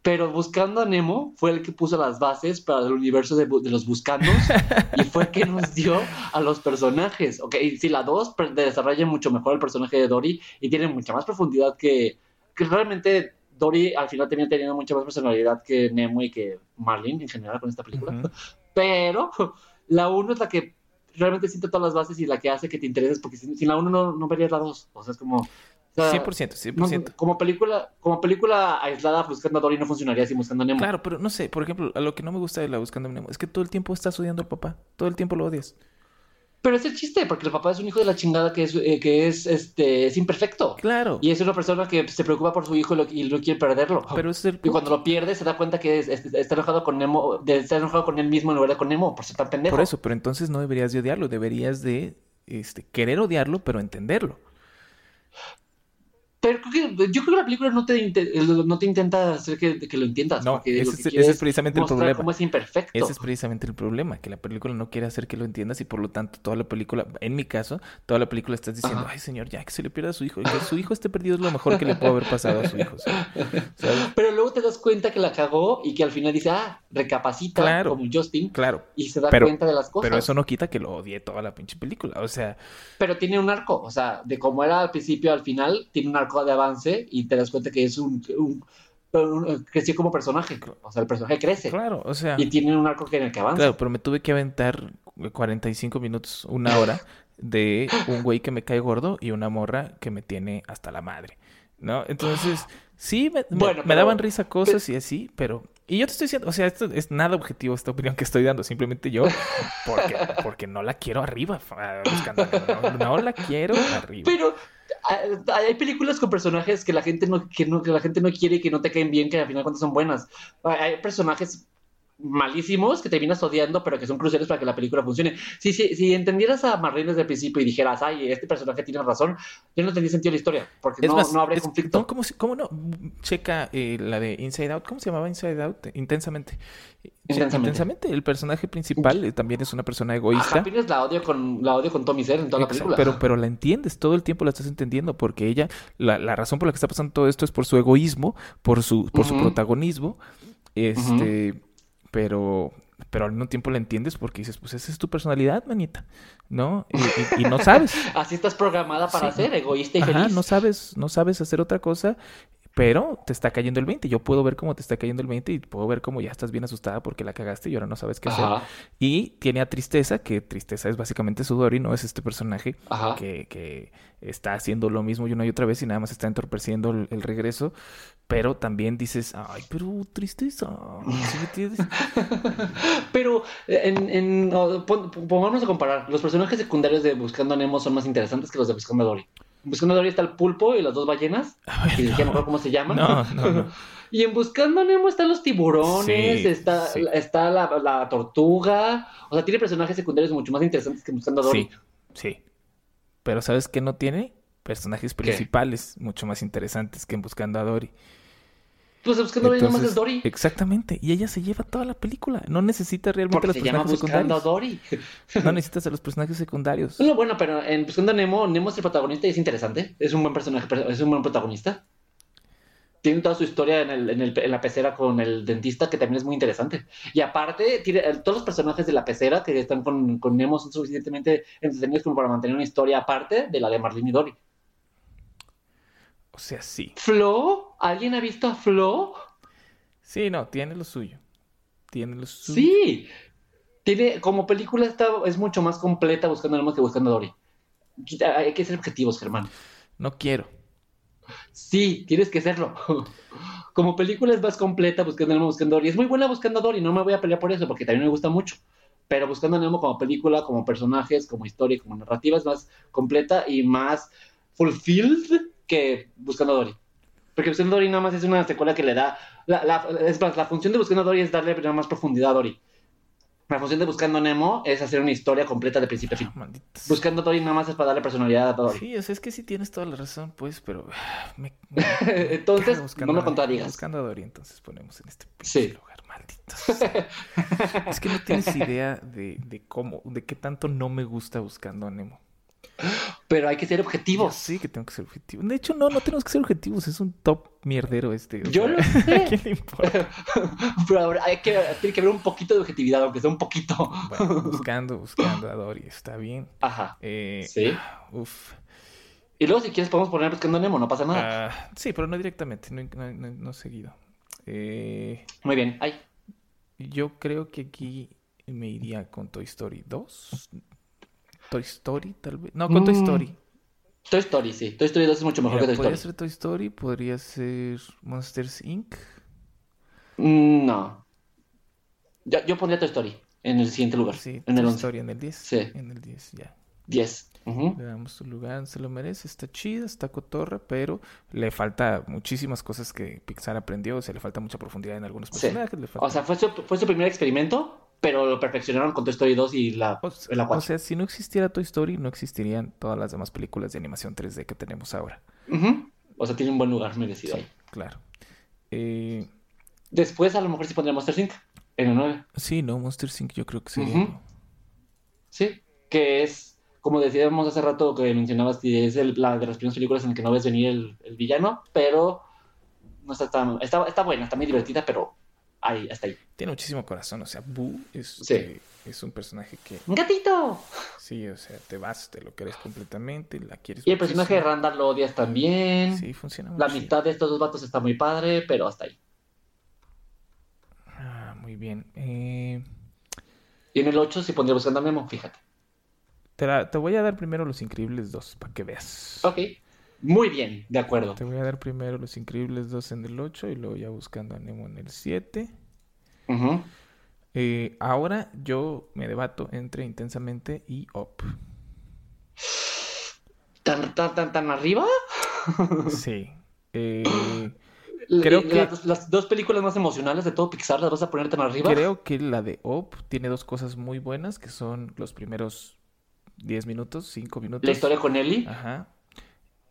Pero Buscando a Nemo fue el que puso las bases para el universo de, los Buscandos y fue el que nos dio a los personajes. Ok, si la 2 pre- desarrolla mucho mejor el personaje de Dory y tiene mucha más profundidad que, que realmente Dory al final termina teniendo mucha más personalidad que Nemo y que Marlin en general con esta película. Pero la 1 es la que realmente siente todas las bases y la que hace que te intereses, porque sin, sin la 1 no, no verías la 2. O sea, es como... o sea, 100%, no, 100%. como película, como película aislada, buscando a Dory no funcionaría sin buscando a Nemo. Claro, pero no sé, por ejemplo, a lo que no me gusta de la Buscando a Nemo es que todo el tiempo estás odiando al papá. Todo el tiempo lo odias. Pero es el chiste, porque el papá es un hijo de la chingada que es, eh, que es, este, es imperfecto. Claro. Y es una persona que se preocupa por su hijo y, lo- y no quiere perderlo. Pero es el Y cuando lo pierde se da cuenta que es- es- está enojado con Nemo, de- está enojado con él mismo en lugar de con Nemo, por ser tan pendejo. Por eso, pero entonces no deberías de odiarlo, deberías de este, querer odiarlo, pero entenderlo. Pero creo que, yo creo que la película no te, inte- no te intenta hacer que, que lo entiendas. No, porque ese lo que es- ese quiere es precisamente el problema. cómo es imperfecto. Ese es precisamente el problema, que la película no quiere hacer que lo entiendas y por lo tanto toda la película, en mi caso, toda la película estás diciendo, Ajá. ay señor, ya que se le pierda a su hijo, y que su hijo esté perdido es lo mejor que le puede haber pasado a su hijo. Pero luego te das cuenta que la cagó y que al final dice, ah, recapacita, Claro. como Justin, Claro, y se da Pero- cuenta de las cosas. pero eso no quita que lo odie toda la pinche película. O sea, Pero tiene un arco, o sea, de cómo era al principio al final, tiene un arco de avance y te das cuenta que es un, un- creció como personaje. O sea, el personaje crece claro, o sea, y tiene un arco en el que avanza. claro, pero me tuve que aventar 45 minutos, una hora de un güey que me cae gordo y una morra que me tiene hasta la madre, ¿no? Entonces, sí, me, me- Bueno, me pero- daban risa cosas y así, pero... Y yo te estoy diciendo, o sea, esto es nada objetivo esta opinión que estoy dando, simplemente yo, porque, porque no la quiero arriba, buscando, no, no la quiero arriba. Pero hay películas con personajes que la gente no, que no, que la gente no quiere y que no te caen bien, que al final cuentas son buenas. Hay personajes malísimos que terminas odiando, pero que son cruciales para que la película funcione. Si, si, si entendieras a Marlene desde el principio y dijeras, ay, este personaje tiene razón, yo no tendría sentido la historia, porque Es no, más, no habría es- conflicto. ¿cómo, no? Checa eh, la de Inside Out. ¿Cómo se llamaba Inside Out? Intensamente. Che- Intensamente. El personaje principal eh, también es una persona A egoísta. Happiness la odio con, la odio con Tommy Ser en toda la película. Pero, pero la entiendes, todo el tiempo la estás entendiendo, porque ella, la, la razón por la que está pasando todo esto es por su egoísmo, por su, por su protagonismo. Este, pero, pero al mismo tiempo la entiendes porque dices, pues esa es tu personalidad, manita, ¿no? Y, y- y no sabes. Así estás programada para Sí. ser egoísta y Ajá, feliz. no sabes, no sabes hacer otra cosa, pero te está cayendo el 20. Yo puedo ver cómo te está cayendo el 20 y puedo ver cómo ya estás bien asustada porque la cagaste y ahora no sabes qué hacer. Y tiene a Tristeza, que Tristeza es básicamente Sudori, ¿no? Es este personaje que, que está haciendo lo mismo y una y otra vez y nada más está entorpeciendo el, el regreso. Pero también dices, ay, pero Tristeza. ¿sí me entiendes? Pero en, en- no, pon- a comparar. Los personajes secundarios de Buscando a Nemo son más interesantes que los de Buscando a Dory. En Buscando a Dory está el pulpo y las dos ballenas, A ver, que no. cómo se llaman. No, no, no. Y en Buscando a Nemo están los tiburones, Sí, está, sí. está la, la tortuga. O sea, tiene personajes secundarios mucho más interesantes que Buscando a Dory. Sí, sí. Pero ¿sabes qué no tiene? Personajes principales mucho más interesantes que en Buscando a Dory. Pues Buscando a Dory nomás es Dory. Exactamente. Y ella se lleva toda la película. No necesita realmente Porque los se llama personajes Buscando a secundarios. Dory. No necesitas a los personajes secundarios. No, bueno, pero en Buscando a Nemo, Nemo es el protagonista y es interesante. Es un buen personaje, es un buen protagonista. Tiene toda su historia en, el- en el- en la pecera con el dentista, que también es muy interesante. Y aparte, tiene, todos los personajes de la pecera que están con, con Nemo son suficientemente entretenidos como para mantener una historia aparte de la de Marlene y Dory. O sea, sí. ¿Flo? ¿Alguien ha visto a Flo? Sí, no, tiene lo suyo. Tiene lo suyo. Sí. Tiene, como película está, es mucho más completa Buscando a Nemo que Buscando a Dory. Hay que ser objetivos, Germán. No quiero. Sí, tienes que serlo. Como película es más completa Buscando a Nemo, Buscando a Dory. Es muy buena Buscando a Dory, no me voy a pelear por eso porque también me gusta mucho. Pero Buscando a Nemo como película, como personajes, como historia, como narrativa es más completa y más fulfilled que Buscando a Dory. Porque Buscando a Dory nada más es una secuela que le da... La, la- es más, la función de Buscando a Dory es darle nada más profundidad a Dory. La función de Buscando a Nemo es hacer una historia completa de principio a fin. Malditos. Buscando a Dory nada más es para darle personalidad a Dory. Sí, o sea, es que sí tienes toda la razón, pues, pero me, me- Entonces, no me contradigas. Buscando a Dory, entonces ponemos en este Sí. lugar, malditos. es que no tienes idea de, de cómo, de qué tanto no me gusta buscando a Nemo. Pero hay que ser Yo objetivos. sí que tengo que ser objetivo. De hecho, no, no tenemos que ser objetivos, es un top mierdero este. Yo sea, lo sé. ¿A quién le importa? Pero ahora hay que, tiene que haber un poquito de objetividad, aunque sea un poquito. Bueno, buscando, buscando a Dory, está bien. Ajá. Eh, Sí. Uf. Y luego, si quieres, podemos poner buscando Nemo, no pasa nada. Ah, sí, pero no directamente, no, no- no- no seguido. Eh, Muy bien. Ay, yo creo que aquí me iría con Toy Story 2. Toy Story, tal vez. No, con Toy Mm, Story. Toy Story, sí. Toy Story 2 es mucho mejor Mira, que Toy podría Story. ser Toy Story, podría ser Monsters Inc. Mm, No. Yo, yo pondría Toy Story. en el siguiente lugar. Sí, en el Toy 11. Story en el 10. Sí. En el 10, ya. 10. Ujú. Le damos su lugar, se lo merece, está chida, está cotorra, pero le falta muchísimas cosas que Pixar aprendió, o sea, le falta mucha profundidad en algunos Sí. personajes, le falta... O sea, fue su, fue su primer experimento, pero lo perfeccionaron con Toy Story 2 y la, O o 4. sea, si no existiera Toy Story, no existirían todas las demás películas de animación 3D que tenemos ahora. O sea, tiene un buen lugar merecido Sí, ahí. claro. Eh, Después, a lo mejor sí pondría Monster Inc. en el 9. sí, no, Monster Inc. yo creo que sería... Ujú. Sí, que es, como decíamos hace rato que mencionabas, que es el- la de las primeras películas en las que no ves venir el, el villano, pero no está tan... Está, está buena, está muy divertida, pero ahí, hasta ahí. Tiene muchísimo corazón, o sea, Boo es, Sí. eh, es un personaje que, ¡Un gatito! sí, o sea, te vas, te lo crees completamente, la quieres Y el personaje de. Randall lo odias también. Sí, funciona muy La amistad de estos dos vatos está muy padre, pero hasta ahí. Ah, muy bien. Eh, Y en el 8 sí pondría buscando a Memo, fíjate. te, la- te voy a dar primero Los Increíbles 2, para que veas. Ok, muy bien, de acuerdo. Te voy a dar primero Los Increíbles 2 en el 8 y luego ya buscando a Nemo en el 7. Ujú. Eh, ahora yo me debato entre Intensamente y Up. ¿Tan, tan, tan, tan arriba? Sí. Eh, Creo que- Las, las dos películas más emocionales de todo Pixar las vas a poner tan arriba. creo que la de Up tiene dos cosas muy buenas, que son los primeros 10 minutos, 5 minutos. La historia con Ellie. Ajá.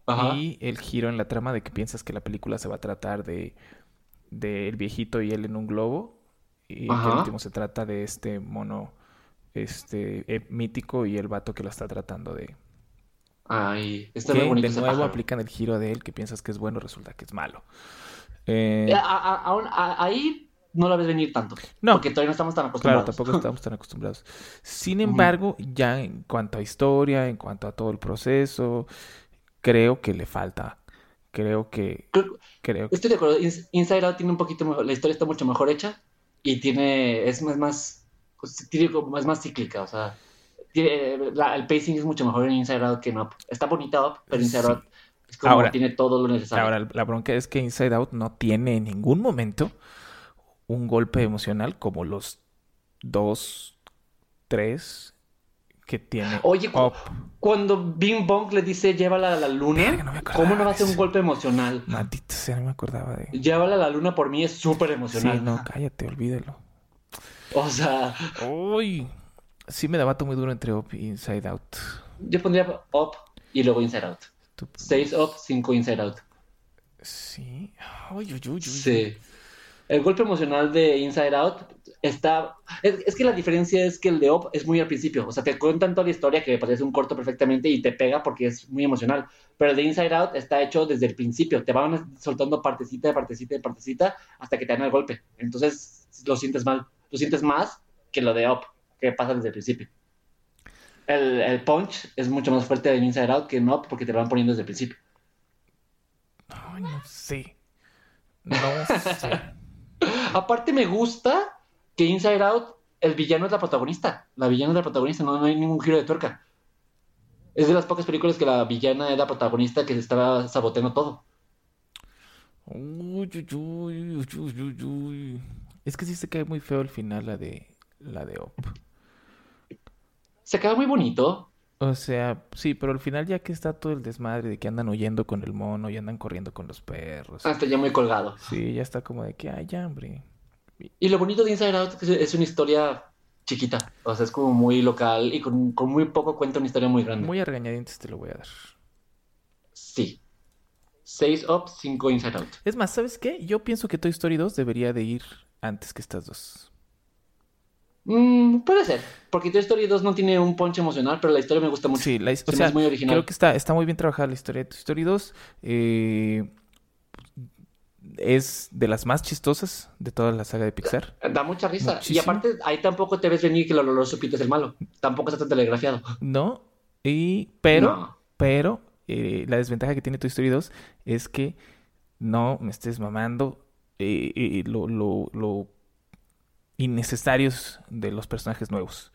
Ajá. Y el giro en la trama de que piensas que la película se va a tratar de, de el viejito y él en un globo. Y que Ajá. el último se trata de este mono este eh, mítico y el vato que lo está tratando de... Ay, está que muy bonito de nuevo aplican el giro de él que piensas que es bueno, resulta que es malo. Eh, a- a- aún- a- ahí no la ves venir tanto. No. Porque todavía no estamos tan Claro, acostumbrados. tampoco estamos tan acostumbrados. Sin embargo, ya en cuanto a historia, en cuanto a todo el proceso, creo que le falta. Creo que, Creo- creo que Estoy de acuerdo. Ins- Inside Out tiene un poquito mejor. La historia está mucho mejor hecha. Y tiene. Es más. más pues, tiene como- es más cíclica. O sea. tiene- la- el pacing es mucho mejor en Inside Out que en Up. Está bonita Up, pero Inside Sí. Out es como Ahora- tiene todo lo necesario. Ahora, la bronca es que Inside Out no tiene en ningún momento un golpe emocional como los dos, tres que tiene Oye, Up. Cuando Bing Bong le dice llévala a la luna, no ¿cómo no va a ser un golpe emocional? Maldita sea, no me acordaba de... Llévala a la luna por mí es súper Sí, emocional. no, cállate, olvídalo. O sea, Uy, sí me debato muy duro entre Up y Inside Out. yo pondría Up y luego Inside Out. Tú- 6 Up, 5 Inside Out. Sí. Uy, uy, uy, uy. Sí. El golpe emocional de Inside Out está. Es, es que la diferencia es que el de Up es muy al principio. O sea, te cuentan toda la historia que parece un corto perfectamente y te pega porque es muy emocional. Pero el de Inside Out está hecho desde el principio. Te van soltando partecita de partecita de partecita hasta que te dan el golpe. Entonces lo sientes mal. Lo sientes más que lo de Up, que pasa desde el principio. El, el punch es mucho más fuerte en Inside Out que en Up porque te lo van poniendo desde el principio. Ay, no sé. No sé. Aparte me gusta que Inside Out, el villano es la protagonista. La villana es la protagonista, no, no hay ningún giro de tuerca. Es de las pocas películas que la villana es la protagonista que se estaba saboteando todo. Uy, uy, uy, uy, uy, uy, uy. Es que sí se cae muy feo al final la de la de Up. Se queda muy bonito. O sea, sí, pero al final ya que está todo el desmadre de que andan huyendo con el mono y andan corriendo con los perros. Hasta ya muy colgado. Sí, ya está como de que, ay, ya, hombre. Y lo bonito de Inside Out es que es una historia chiquita. O sea, es como muy local y con, con muy poco cuenta una historia muy grande. Muy a regañadientes te lo voy a dar. Sí. 6 Up, 5 Inside Out. Es más, ¿sabes qué? Yo pienso que Toy Story 2 debería de ir antes que estas dos. Mm, puede ser. Porque Toy Story 2 no tiene un punch emocional, pero la historia me gusta mucho. Sí, la, Se o me sea, hace muy original. creo que está, está muy bien trabajada la historia de Toy Story 2. Eh, es de las más chistosas de toda la saga de Pixar. Da mucha risa. Muchísimo. Y aparte, ahí tampoco te ves venir que el oloroso pito es el malo. Tampoco está tan telegrafiado. ¿No? Y, pero, No. pero, eh, la desventaja que tiene Toy Story 2 es que no me estés mamando eh, eh, lo, lo, lo innecesarios de los personajes nuevos.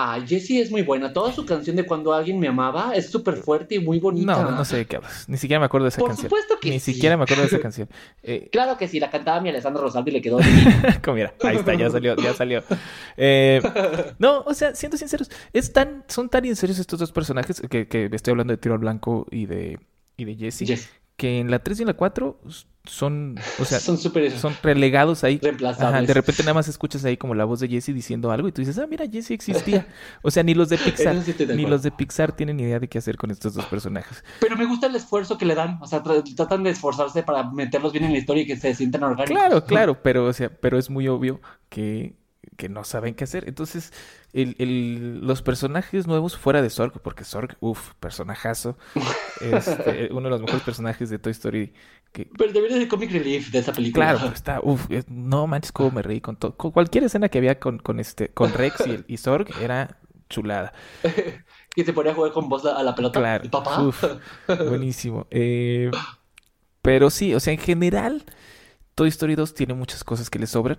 Ah, Jessie es muy buena. Toda su canción de Cuando alguien me amaba es súper fuerte y muy bonita. No, no sé de qué hablas. Ni siquiera me acuerdo de esa Por canción. supuesto que Ni sí. siquiera me acuerdo de esa canción. Eh, Claro que sí, la cantaba mi Alessandro Rosaldo y le quedó. como mira, ahí está, ya salió, ya salió. Eh, no, o sea, siendo sinceros, es tan, son tan sinceros estos dos personajes que, que estoy hablando de Tiro al Blanco y de, y de Jesse, Jessie. Que en la 3 y en la 4 son, o sea, son súper son relegados ahí. reemplazables. Ajá, de repente nada más escuchas ahí como la voz de Jesse diciendo algo y tú dices, ah, mira, Jesse existía. O sea, ni los de Pixar, sí ni los de Pixar tienen idea de qué hacer con estos dos personajes. Pero me gusta el esfuerzo que le dan. O sea, tra- tratan de esforzarse para meterlos bien en la historia y que se sientan orgánicos. Claro, claro, pero, o sea, pero es muy obvio que, que no saben qué hacer. Entonces, el, el- los personajes nuevos fuera de Zorg, porque Zorg, uff, personajazo, este, uno de los mejores personajes de Toy Story. Que, Pero debería ser el comic relief de esa película. claro, está, uff, no manches cómo me reí con todo. Con cualquier escena que había con, con este, con Rex y, el- y Zorg era chulada. que se ponía a jugar con vos a la pelota. Claro, papá. uf, buenísimo. Eh, pero sí, o sea, en general, Toy Story 2 tiene muchas cosas que le sobran.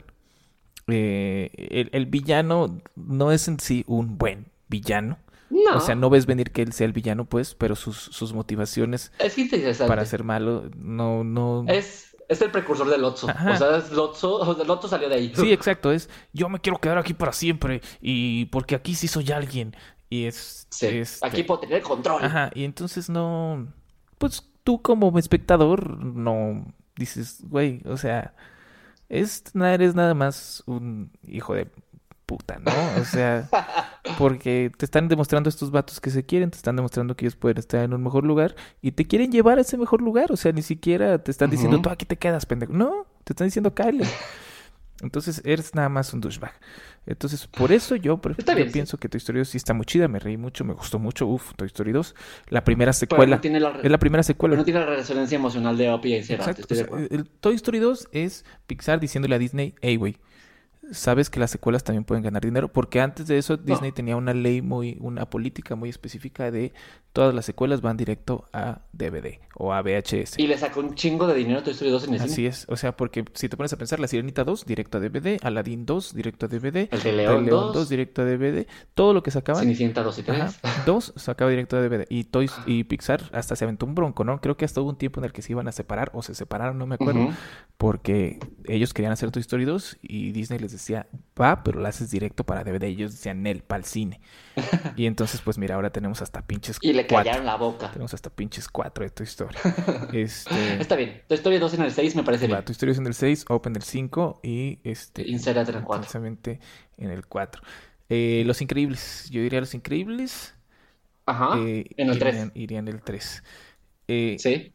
Eh, el, el villano no es en sí un buen villano. No, O sea, no ves venir que él sea el villano, pues, pero sus, sus motivaciones es interesante. para ser malo, no, no. Es, es el precursor del Lotso. Ajá. O sea, es Lotso. O sea, Lotso salió de ahí. Sí, exacto, es yo me quiero quedar aquí para siempre y porque aquí sí soy alguien. Y es, Sí, este, Aquí puedo tener control. Ajá, y entonces no, pues tú como espectador no dices, güey, o sea, es, eres nada más un hijo de puta, ¿no? O sea, porque te están demostrando estos vatos que se quieren, te están demostrando que ellos pueden estar en un mejor lugar y te quieren llevar a ese mejor lugar, o sea, ni siquiera te están diciendo, Ujú. tú aquí te quedas, pendejo. No, te están diciendo, cállate. Entonces eres nada más un douchebag. Entonces, por eso yo, Está yo bien, sí. pienso que Toy Story 2 sí está muy chida, me reí mucho, me gustó mucho. Uf, Toy Story 2. La primera secuela. no tiene la, Es la primera pero secuela. no tiene la resonancia emocional de Opie y Cera. Exacto. O sea, el Toy Story 2 es Pixar diciéndole a Disney, hey, güey, sabes que las secuelas también pueden ganar dinero, porque antes de eso Disney tenía una ley muy, una política muy específica de todas las secuelas van directo a DVD o a VHS. Y le sacó un chingo de dinero a Toy Story 2 en el Así cine. es, o sea, porque si te pones a pensar, La Sirenita 2 directo a DVD, Aladdin 2 directo a DVD, El de León León 2, 2 directo a DVD, todo lo que sacaban Cenicienta 2 y 3. Ajá. Dos sacaba directo de DVD. Y Toys y Pixar hasta se aventó un bronco, ¿no? Creo que hasta hubo un tiempo en el que se iban a separar o se separaron, no me acuerdo. Porque ellos querían hacer Toy Story 2 y Disney les decía, va, pero la haces directo para DVD. Y ellos decían, Nel, para el cine. y entonces, pues mira, ahora tenemos hasta pinches Y le cuatro. callaron la boca. Tenemos hasta pinches cuatro de Toy Story. este. Está bien. Toy Story 2 en el 6 me parece Va, bien. Toy Story es en el 6, Open del 5 y este. Insert en el 4. precisamente en el 4. Eh, Los Increíbles. Yo diría Los Increíbles. Ajá. eh, en el 3. irían, irían el 3. Eh, Sí.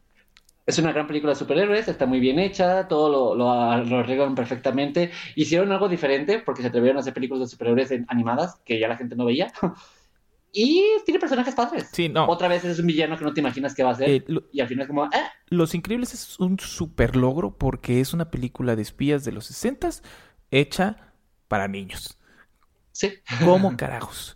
Es una gran película de superhéroes, está muy bien hecha, todo lo, lo, lo arreglan perfectamente. Hicieron algo diferente porque se atrevieron a hacer películas de superhéroes en- animadas que ya la gente no veía. y tiene personajes padres. Sí, no. Otra vez es un villano que no te imaginas que va a ser. Eh, lo- y al final es como, ah, Los Increíbles es un super logro porque es una película de espías de los 60 hecha para niños. sí. ¿Cómo carajos?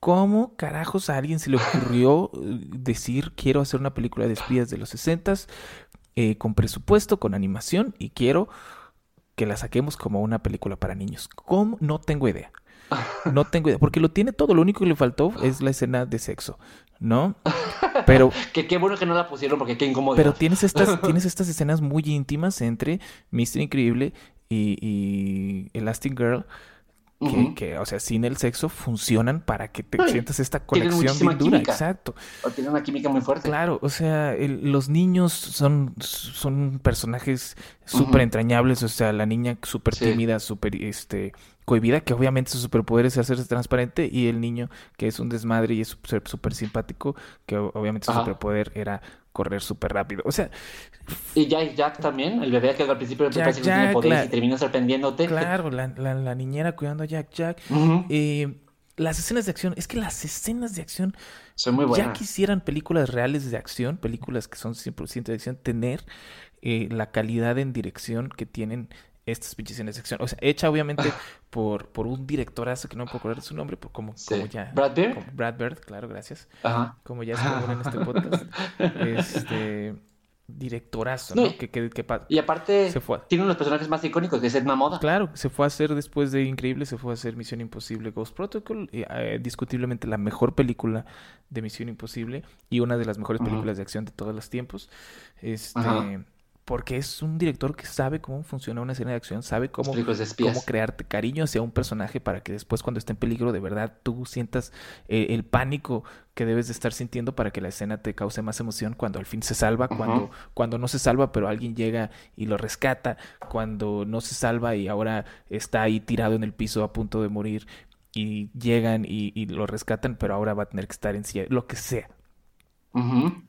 ¿Cómo carajos a alguien se le ocurrió eh, decir quiero hacer una película de espías de los 60 con presupuesto, con animación y quiero que la saquemos como una película para niños? ¿Cómo? No tengo idea. No tengo idea, porque lo tiene todo, lo único que le faltó es la escena de sexo, ¿no? Pero Que qué bueno que no la pusieron porque qué incómodo. Pero tienes estas, tienes estas escenas muy íntimas entre Mr. Increíble y, y Elastic Girl. Que, que, o sea, sin el sexo funcionan para que te Ay, sientas esta tienen conexión bien dura. química. Exacto. O Tiene una química muy fuerte. Claro, o sea, el- los niños son, son personajes súper entrañables. O sea, la niña súper Sí. tímida, súper este, cohibida, que obviamente su superpoder es hacerse transparente. Y el niño que es un desmadre y es súper simpático, que obviamente su Ajá. superpoder era correr súper rápido. O sea, Y Jack Jack también, el bebé que al principio Jack parece que no tiene Jack, poderes la- y termina sorprendiéndote. Claro, la, la- la niñera cuidando a Jack Jack. Eh, las escenas de acción, es que las escenas de acción, Son muy ya buenas. quisieran películas reales de acción, películas que son 100% de acción, tener eh, la calidad en dirección que tienen estas pinches escenas de acción. O sea, hecha obviamente por, por un directorazo que no me puedo acordar de su nombre, por como, Sí. como ya. ¿Brad Bird? como Brad Bird, claro, gracias. Ajá. Como ya es común en este podcast. Este, directorazo, No, Que, que, Y aparte, se fue. tiene uno de los personajes más icónicos, que es Edna Moda. Claro, se fue a hacer después de Increíble, se fue a hacer Misión Imposible Ghost Protocol, y, eh, discutiblemente la mejor película de Misión Imposible y una de las mejores películas de acción de todos los tiempos. Este, Ajá. Porque es un director que sabe cómo funciona una escena de acción, sabe cómo, cómo crearte cariño hacia un personaje para que después cuando esté en peligro de verdad tú sientas eh, el pánico que debes de estar sintiendo para que la escena te cause más emoción cuando al fin se salva, cuando, cuando no se salva pero alguien llega y lo rescata, cuando no se salva y ahora está ahí tirado en el piso a punto de morir y llegan y, y lo rescatan pero ahora va a tener que estar en silla, lo que sea. Ujú.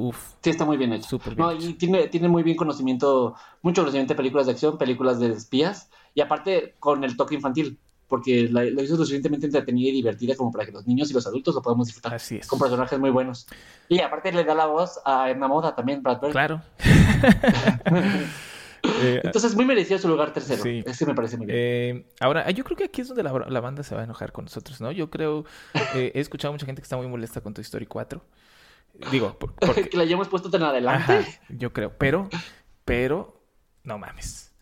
Uf, Sí, está muy bien hecho. Súper bien No, hecho. y tiene, tiene muy bien conocimiento, mucho conocimiento de películas de acción, películas de espías, y aparte con el toque infantil, porque la, lo hizo lo suficientemente entretenida y divertida como para que los niños y los adultos lo podamos disfrutar. así es. Con personajes muy buenos. Y aparte le da la voz a Edna Moda también, Brad Bird. Claro. Eh, Entonces, muy merecido su lugar tercero. Sí. Ese me parece muy bien. Eh, ahora, yo creo que aquí es donde la, la banda se va a enojar con nosotros, ¿no? Yo creo, eh, he escuchado mucha gente que está muy molesta con Toy Story 4. Digo, por- porque, que la hayamos puesto tan adelante. ajá, yo creo, pero, pero, no mames.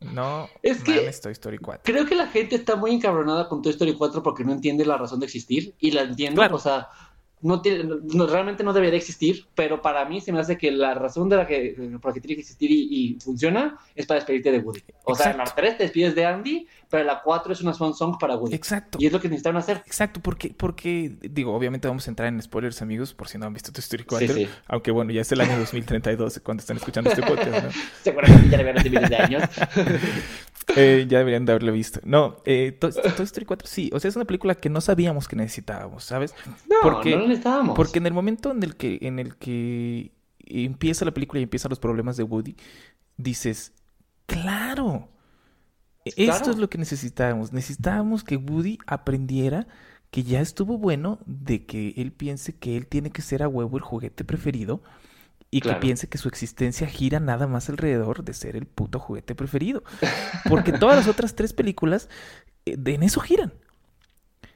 No Es que- mames Toy Story 4. Creo que la gente está muy encabronada con Toy Story 4 porque no entiende la razón de existir. Y la entiendo. Claro. O sea, no tiene, no- realmente no debería existir. Pero para mí se me hace que la razón de la que, por la que tiene que existir y, y funciona es para despedirte de Woody. O sea, en la Exacto. 3 te despides de Andy, pero la 4 es una swan song para Woody. Exacto. Y es lo que necesitaron hacer. Exacto, porque, porque, digo, obviamente vamos a entrar en spoilers, amigos, por si no han visto Story 4. Sí, sí. Aunque bueno, ya es el año 2032 cuando están escuchando este podcast, ¿no? Seguramente ya le miles de años. Eh, ya deberían de haberlo visto. No, eh, Toy, Toy Story 4 sí. O sea, es una película que no sabíamos que necesitábamos, ¿sabes? No, Porque- no lo necesitábamos. Porque en el momento en el que, en el que empieza la película y empiezan los problemas de Woody, dices, claro, Claro. esto es lo que necesitábamos. Necesitábamos que Woody aprendiera que ya estuvo bueno de que él piense que él tiene que ser a huevo el juguete preferido y Claro. que piense que su existencia gira nada más alrededor de ser el puto juguete preferido. Porque todas las otras tres películas eh, en eso giran.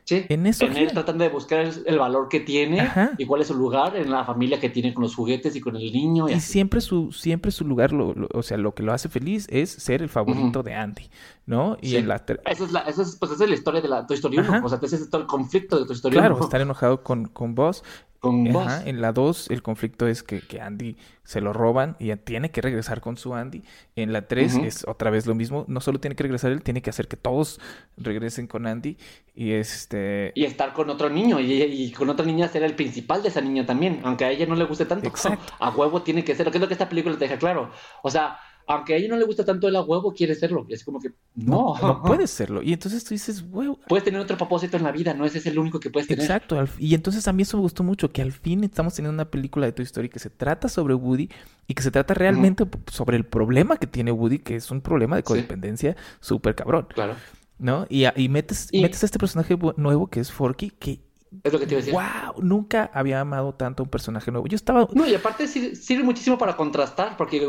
Sí. En eso En él tratando de buscar el, el valor que tiene Ajá. y cuál es su lugar en la familia que tiene con los juguetes y con el niño. Y Y así. siempre su, siempre su lugar, lo, lo- o sea, lo que lo hace feliz es ser el favorito de Andy, ¿no? Y Sí. en la Esa es, la, esa es, pues esa es la historia de la Toy Story 1. Ajá. O sea, ese es todo el conflicto de Toy Story claro, 1 estar enojado con, con Buzz. Con Buzz. Ajá, en la 2 el conflicto es que, que Andy se lo roban y tiene que regresar con su Andy. En la 3 Ujú. es otra vez lo mismo, no solo tiene que regresar él, tiene que hacer que todos regresen con Andy. Y este... Y estar con otro niño y, y con otra niña ser el principal de esa niña también, aunque a ella no le guste tanto. Exacto. A huevo tiene que ser, que es lo que esta película te deja claro. O sea, aunque a ella no le gusta tanto, a huevo quiere serlo. Y es como que, no, No puede serlo. Y entonces tú dices, wow, Puedes tener otro propósito en la vida, no ese es el único que puedes tener. Exacto, y entonces a mí eso me gustó mucho, que al fin estamos teniendo una película de Toy Story que se trata sobre Woody y que se trata realmente sobre el problema que tiene Woody, que es un problema de codependencia súper cabrón, Claro. ¿no? Y, metes, Y- metes a este personaje nuevo que es Forky, que, Es lo que te iba a decir. wow, nunca había amado tanto a un personaje nuevo. Yo estaba... No, y aparte sirve, sirve muchísimo para contrastar, porque,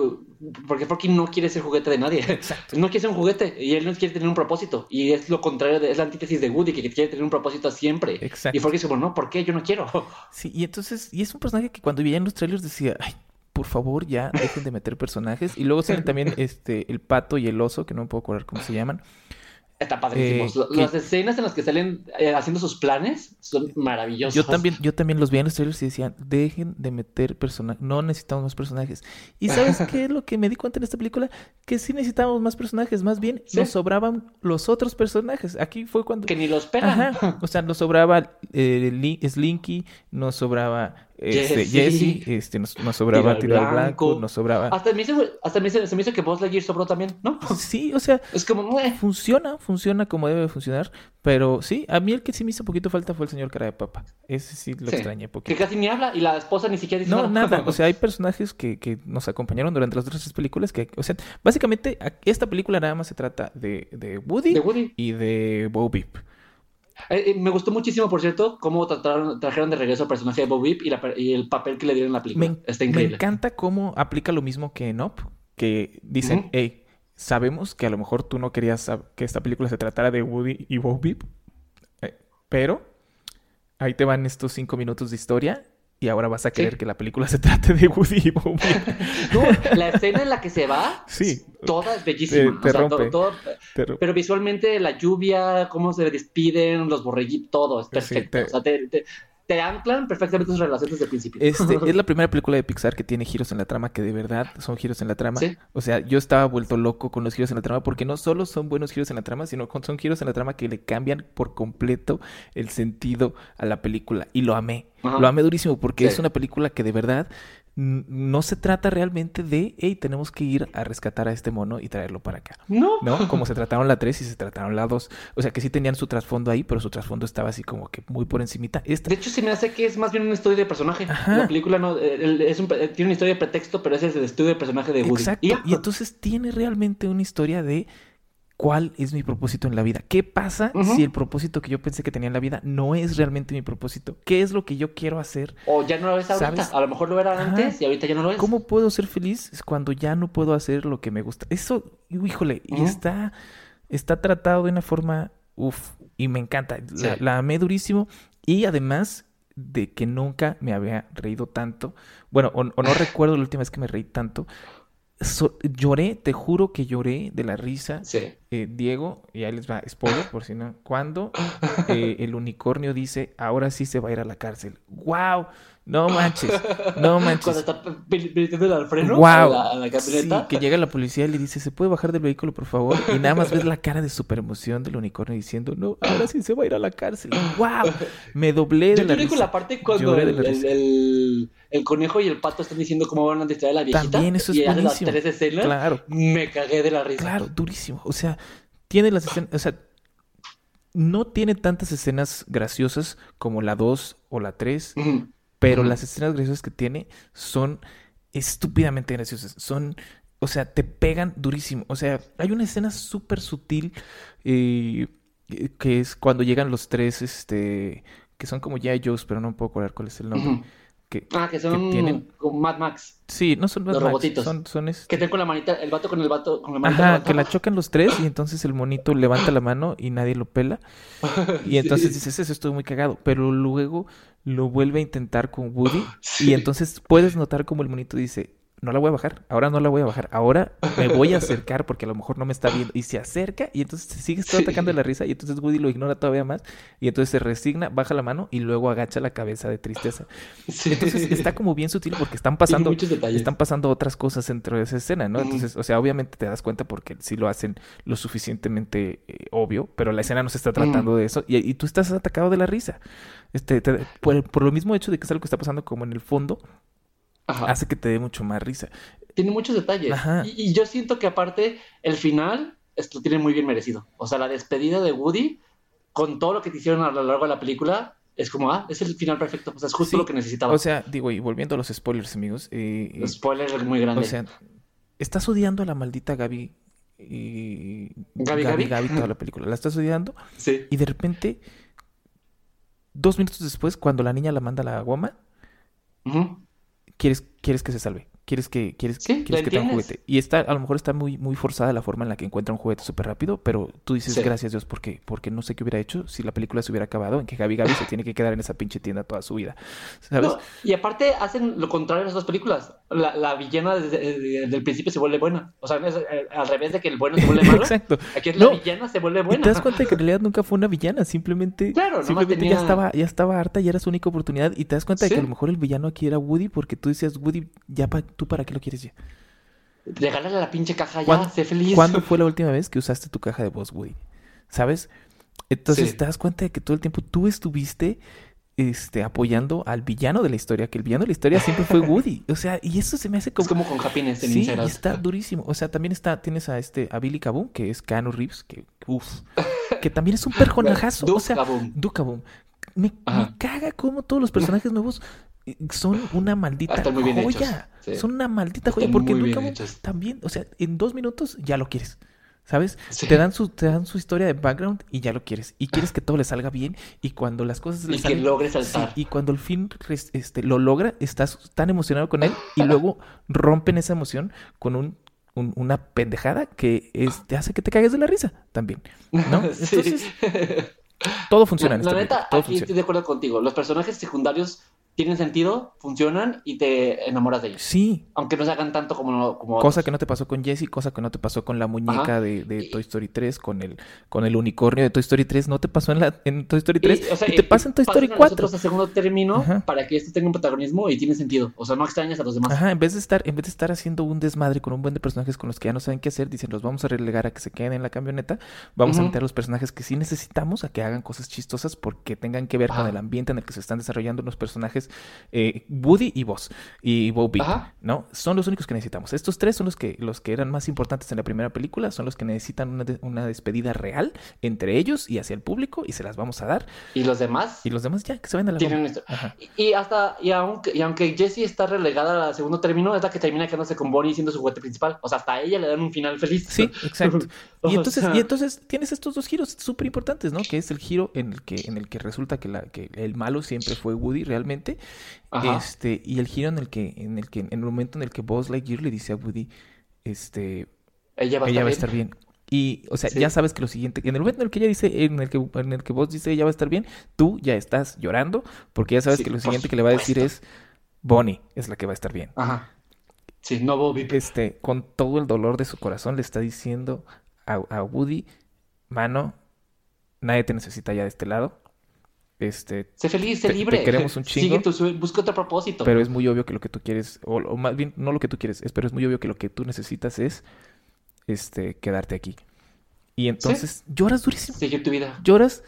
porque Forky no quiere ser juguete de nadie. Exacto. No quiere ser un juguete y él no quiere tener un propósito. Y es lo contrario, de, es la antítesis de Woody, que quiere tener un propósito siempre. Exacto. Y Forky es como, no, ¿por qué? Yo no quiero. Sí, y entonces, y es un personaje que cuando veía en los trailers decía, ay, por favor, ya dejen de meter personajes. Y luego salen también este, el pato y el oso, que no me puedo acordar cómo se llaman. Está padrísimo. Eh, que- Las escenas en las que salen eh, haciendo sus planes son maravillosas. Yo también, yo también los veía en los trailers y decían, dejen de meter personajes, no necesitamos más personajes. ¿Y sabes qué es lo que me di cuenta en esta película? Que sí necesitábamos más personajes, más bien Sí. nos sobraban los otros personajes. Aquí fue cuando... Que ni los pegan. Ajá, o sea, nos sobraba eh, Li- Slinky, nos sobraba este, Jesse. Este, nos, nos sobraba Tiro al Tiro al Blanco, Blanco. nos sobraba... Hasta, me hizo, hasta me hizo- se me hizo que Buzz Lightyear sobró también, ¿no? Sí, o sea, Es como, funciona, funciona como debe funcionar, pero sí, a mí el que sí me hizo poquito falta fue el señor cara de papa. Ese sí lo Sí. extrañé que poquito. casi ni habla y la esposa ni siquiera dice No, nada. O sea, hay personajes que, que nos acompañaron durante las otras tres películas que, o sea, básicamente esta película nada más se trata de, de Woody de Woody. y de Bo Peep. Eh, eh, me gustó muchísimo, por cierto, cómo trataron, trajeron de regreso al personaje de Bob Vip y, la per- y el papel que le dieron en la película. Me, Está me increíble. encanta cómo aplica lo mismo que en Up, que dicen, hey, sabemos que a lo mejor tú no querías que esta película se tratara de Woody y Bo Peep, eh, pero ahí te van estos cinco minutos de historia y ahora vas a querer que la película se trate de Woody y Bobby. No, la escena en la que se va, Sí. toda es bellísima. Te- te o sea, rompe. todo- todo- Pero- pero visualmente la lluvia, cómo se despiden, los borreguitos, todo es perfecto. te- O sea, te, anclan perfectamente sus relaciones desde el principio. Este, es la primera película de Pixar que tiene giros en la trama, que de verdad son giros en la trama. Sí. O sea, yo estaba vuelto loco con los giros en la trama, porque no solo son buenos giros en la trama, sino con- son giros en la trama que le cambian por completo el sentido a la película. Y lo amé. Ajá. Lo amé durísimo, porque Sí. es una película que de verdad no se trata realmente de, hey, tenemos que ir a rescatar a este mono y traerlo para acá. No. ¿no? Como se trataron la 3 y se trataron la 2. O sea, que sí tenían su trasfondo ahí, pero su trasfondo estaba así como que muy por encimita. Esta, De hecho, se me hace que es más bien una historia de personaje. Ajá. La película no, eh, es un- eh, tiene una historia de pretexto, pero ese es el estudio de personaje de Woody. Exacto. Y entonces tiene realmente una historia de cuál es mi propósito en la vida. ¿Qué pasa si el propósito que yo pensé que tenía en la vida no es realmente mi propósito? ¿Qué es lo que yo quiero hacer? O ya no lo es ahorita. ¿Sabes? A lo mejor lo era Ajá. antes y ahorita ya no lo es. ¿Cómo puedo ser feliz cuando ya no puedo hacer lo que me gusta? Eso, híjole, y está, está tratado de una forma, uff, y me encanta. La, la amé durísimo y además de que nunca me había reído tanto. Bueno, o, o no recuerdo la última vez que me reí tanto. So- lloré, te juro que lloré de la risa. Sí. Eh, Diego, y ahí les va, spoiler por si no, cuando eh, el unicornio dice, ahora sí se va a ir a la cárcel. ¡Wow! No manches, no manches. Cuando está pidiendo al freno Wow. a la, a la camioneta. Sí, que llega la policía y le dice, ¿se puede bajar del vehículo, por favor? Y nada más ves la cara de super emoción del unicornio diciendo, no, ahora sí se va a ir a la cárcel. ¡Wow! Me doblé de Yo la lloré con risa. la parte cuando el, el- el- el conejo y el pato están diciendo cómo van a distraer a la viejita. También eso es y hace las buenísimo. tres escenas. Claro, Me cagué de la risa. claro, durísimo. O sea, tiene las escenas, o sea, no tiene tantas escenas graciosas como la 2 o la 3, Ujú. pero las escenas graciosas que tiene son estúpidamente graciosas. Son, o sea, te pegan durísimo. O sea, hay una escena súper sutil eh, que es cuando llegan los tres, este, que son como ya Joe's, pero no puedo acordar cuál es el nombre. Que, Ah, que son tienen- como Mad Max. sí, no son Mad Los Max, robotitos. son, son este- Que estén con la manita, el vato con el vato, con la manita. Ajá, que la chocan los tres y entonces el monito levanta la mano y nadie lo pela. Y entonces Sí. dices, eso estuvo muy cagado. Pero luego lo vuelve a intentar con Woody. Sí. Y entonces puedes notar como el monito dice, no la voy a bajar, ahora no la voy a bajar, ahora me voy a acercar porque a lo mejor no me está viendo. Y se acerca y entonces se sigue todo Sí. atacando la risa y entonces Woody lo ignora todavía más. Y entonces se resigna, baja la mano y luego agacha la cabeza de tristeza. Sí. Entonces está como bien sutil porque están pasando están pasando otras cosas dentro de esa escena, ¿no? Entonces, o sea, obviamente te das cuenta porque sí lo hacen lo suficientemente eh, obvio, pero la escena no se está tratando de eso y, y tú estás atacado de la risa. Este, te- por, por lo mismo hecho de que es algo que está pasando como en el fondo, Ajá. hace que te dé mucho más risa. Tiene muchos detalles. Ajá. Y, y yo siento que aparte, el final, esto tiene muy bien merecido. O sea, la despedida de Woody, con todo lo que te hicieron a lo largo de la película, es como, ah, es el final perfecto. O sea, es justo Sí, lo que necesitaba. O sea, digo, y volviendo a los spoilers, amigos, eh, eh, Spoiler muy grande. o sea, estás odiando a la maldita Gaby. Y... ¿Gaby, Gaby, toda la película. La estás odiando sí. y de repente, dos minutos después, cuando la niña la manda a la goma, Ujú. Quieres, quieres que se salve. Quieres que, quieres, Sí, quieres que tenga un juguete. Y está, a lo mejor está muy, muy forzada la forma en la que encuentra un juguete súper rápido, pero tú dices Sí. gracias Dios porque, porque no sé qué hubiera hecho si la película se hubiera acabado en que Gaby Gaby se tiene que quedar en esa pinche tienda toda su vida. ¿Sabes? No, y aparte hacen lo contrario en las dos películas. La, la villana desde, desde el principio se vuelve buena. O sea, es eh, al revés de que el bueno se vuelve malo. Exacto. Aquí es No, la villana se vuelve Y buena. te das cuenta de que en realidad nunca fue una villana, simplemente, Claro, simplemente ya tenía- estaba, ya estaba harta y era su única oportunidad. Y te das cuenta de que a lo mejor el villano aquí era Woody, porque tú decías, Woody, ya pa- tú para qué lo quieres ya. Regálale la pinche caja ya, ¿Cuándo- sé feliz. ¿Cuándo fue la última vez que usaste tu caja de voz, Woody? ¿Sabes? Entonces Sí. te das cuenta de que todo el tiempo tú estuviste este, apoyando al villano de la historia, que el villano de la historia siempre fue Woody. O sea, y eso se me hace como... Es como con Happiness en Sí, y está durísimo. O sea, también está, tienes a este, a Billy Kaboom, que es Keanu Reeves, que, uff, que también es un personajazo. o sea. Duke Kaboom. Me, me caga como todos los personajes nuevos son una maldita Están muy bien joya. sí. Son una maldita joya. Porque hechos. también, o sea, en dos minutos ya lo quieres. ¿Sabes? Sí. Te dan su, te dan su historia de background y ya lo quieres. Y quieres que todo le salga bien. Y cuando las cosas le Y que salen. logre Sí, saltar. y cuando al fin este, lo logra, estás tan emocionado con él y luego rompen esa emoción con un, un- una pendejada que es- te hace que te cagues de la risa también. ¿no? Sí. Entonces, todo funciona en la esta neta, todo aquí estoy de acuerdo contigo. Los personajes secundarios tienen sentido, funcionan y te enamoras de ellos. Sí, Aunque no se hagan tanto como... como cosa otros. que no te pasó con Jessie, cosa que no te pasó con la muñeca de, Toy Story 3, con el, con el unicornio de Toy Story 3, no te pasó en, la, en Toy Story 3 y, o sea, te pasa en Toy Story pasan a 4. nosotros a segundo término Ajá. para que esto tenga un protagonismo y tiene sentido. O sea, no extrañas a los demás. Ajá, en vez de estar, en vez de estar haciendo un desmadre con un buen de personajes con los que ya no saben qué hacer, dicen los vamos a relegar a que se queden en la camioneta, vamos a meter a los personajes que sí necesitamos a que hagan cosas chistosas porque tengan que ver con el ambiente en el que se están desarrollando los personajes eh, Woody y Buzz y Bo Peep, Ajá. ¿no? Son los únicos que necesitamos. Estos tres son los que, los que eran más importantes en la primera película, son los que necesitan una, de- una despedida real entre ellos y hacia el público y se las vamos a dar. Y los demás Y los demás ya, que se vayan a la tienen. Y hasta, y aunque, y aunque Jessie está relegada al segundo término, es la que termina quedándose con Bonnie siendo su juguete principal. O sea, hasta a ella le dan un final feliz. Sí, exacto. Y entonces, y entonces tienes estos dos giros súper importantes, ¿no? Que es el giro en el que, en el que resulta que, la, que el malo siempre fue Woody realmente. Ajá. Este, y el giro en el que, en el que, en el momento en el que Buzz Lightyear le dice a Woody, este, ella va a estar va a bien. estar bien. Y, o sea, Sí. ya sabes que lo siguiente, en el momento en el que ella dice, en el que, en el que Buzz dice ella va a estar bien, tú ya estás llorando, porque ya sabes Sí, que lo siguiente que le va a decir es, Bonnie es la que va a estar bien. Ajá. Sí, no Bobby. este, con todo el dolor de su corazón, le está diciendo a, a Woody, mano, nadie te necesita ya de este lado. Este, Sé feliz, sé te- te libre. queremos un chingo. Sigue tu busca otro propósito. pero es muy obvio que lo que tú quieres, o, o más bien, no lo que tú quieres, es, pero es muy obvio que lo que tú necesitas es, este, quedarte aquí. Y entonces lloras durísimo. Sigue tu vida. Lloras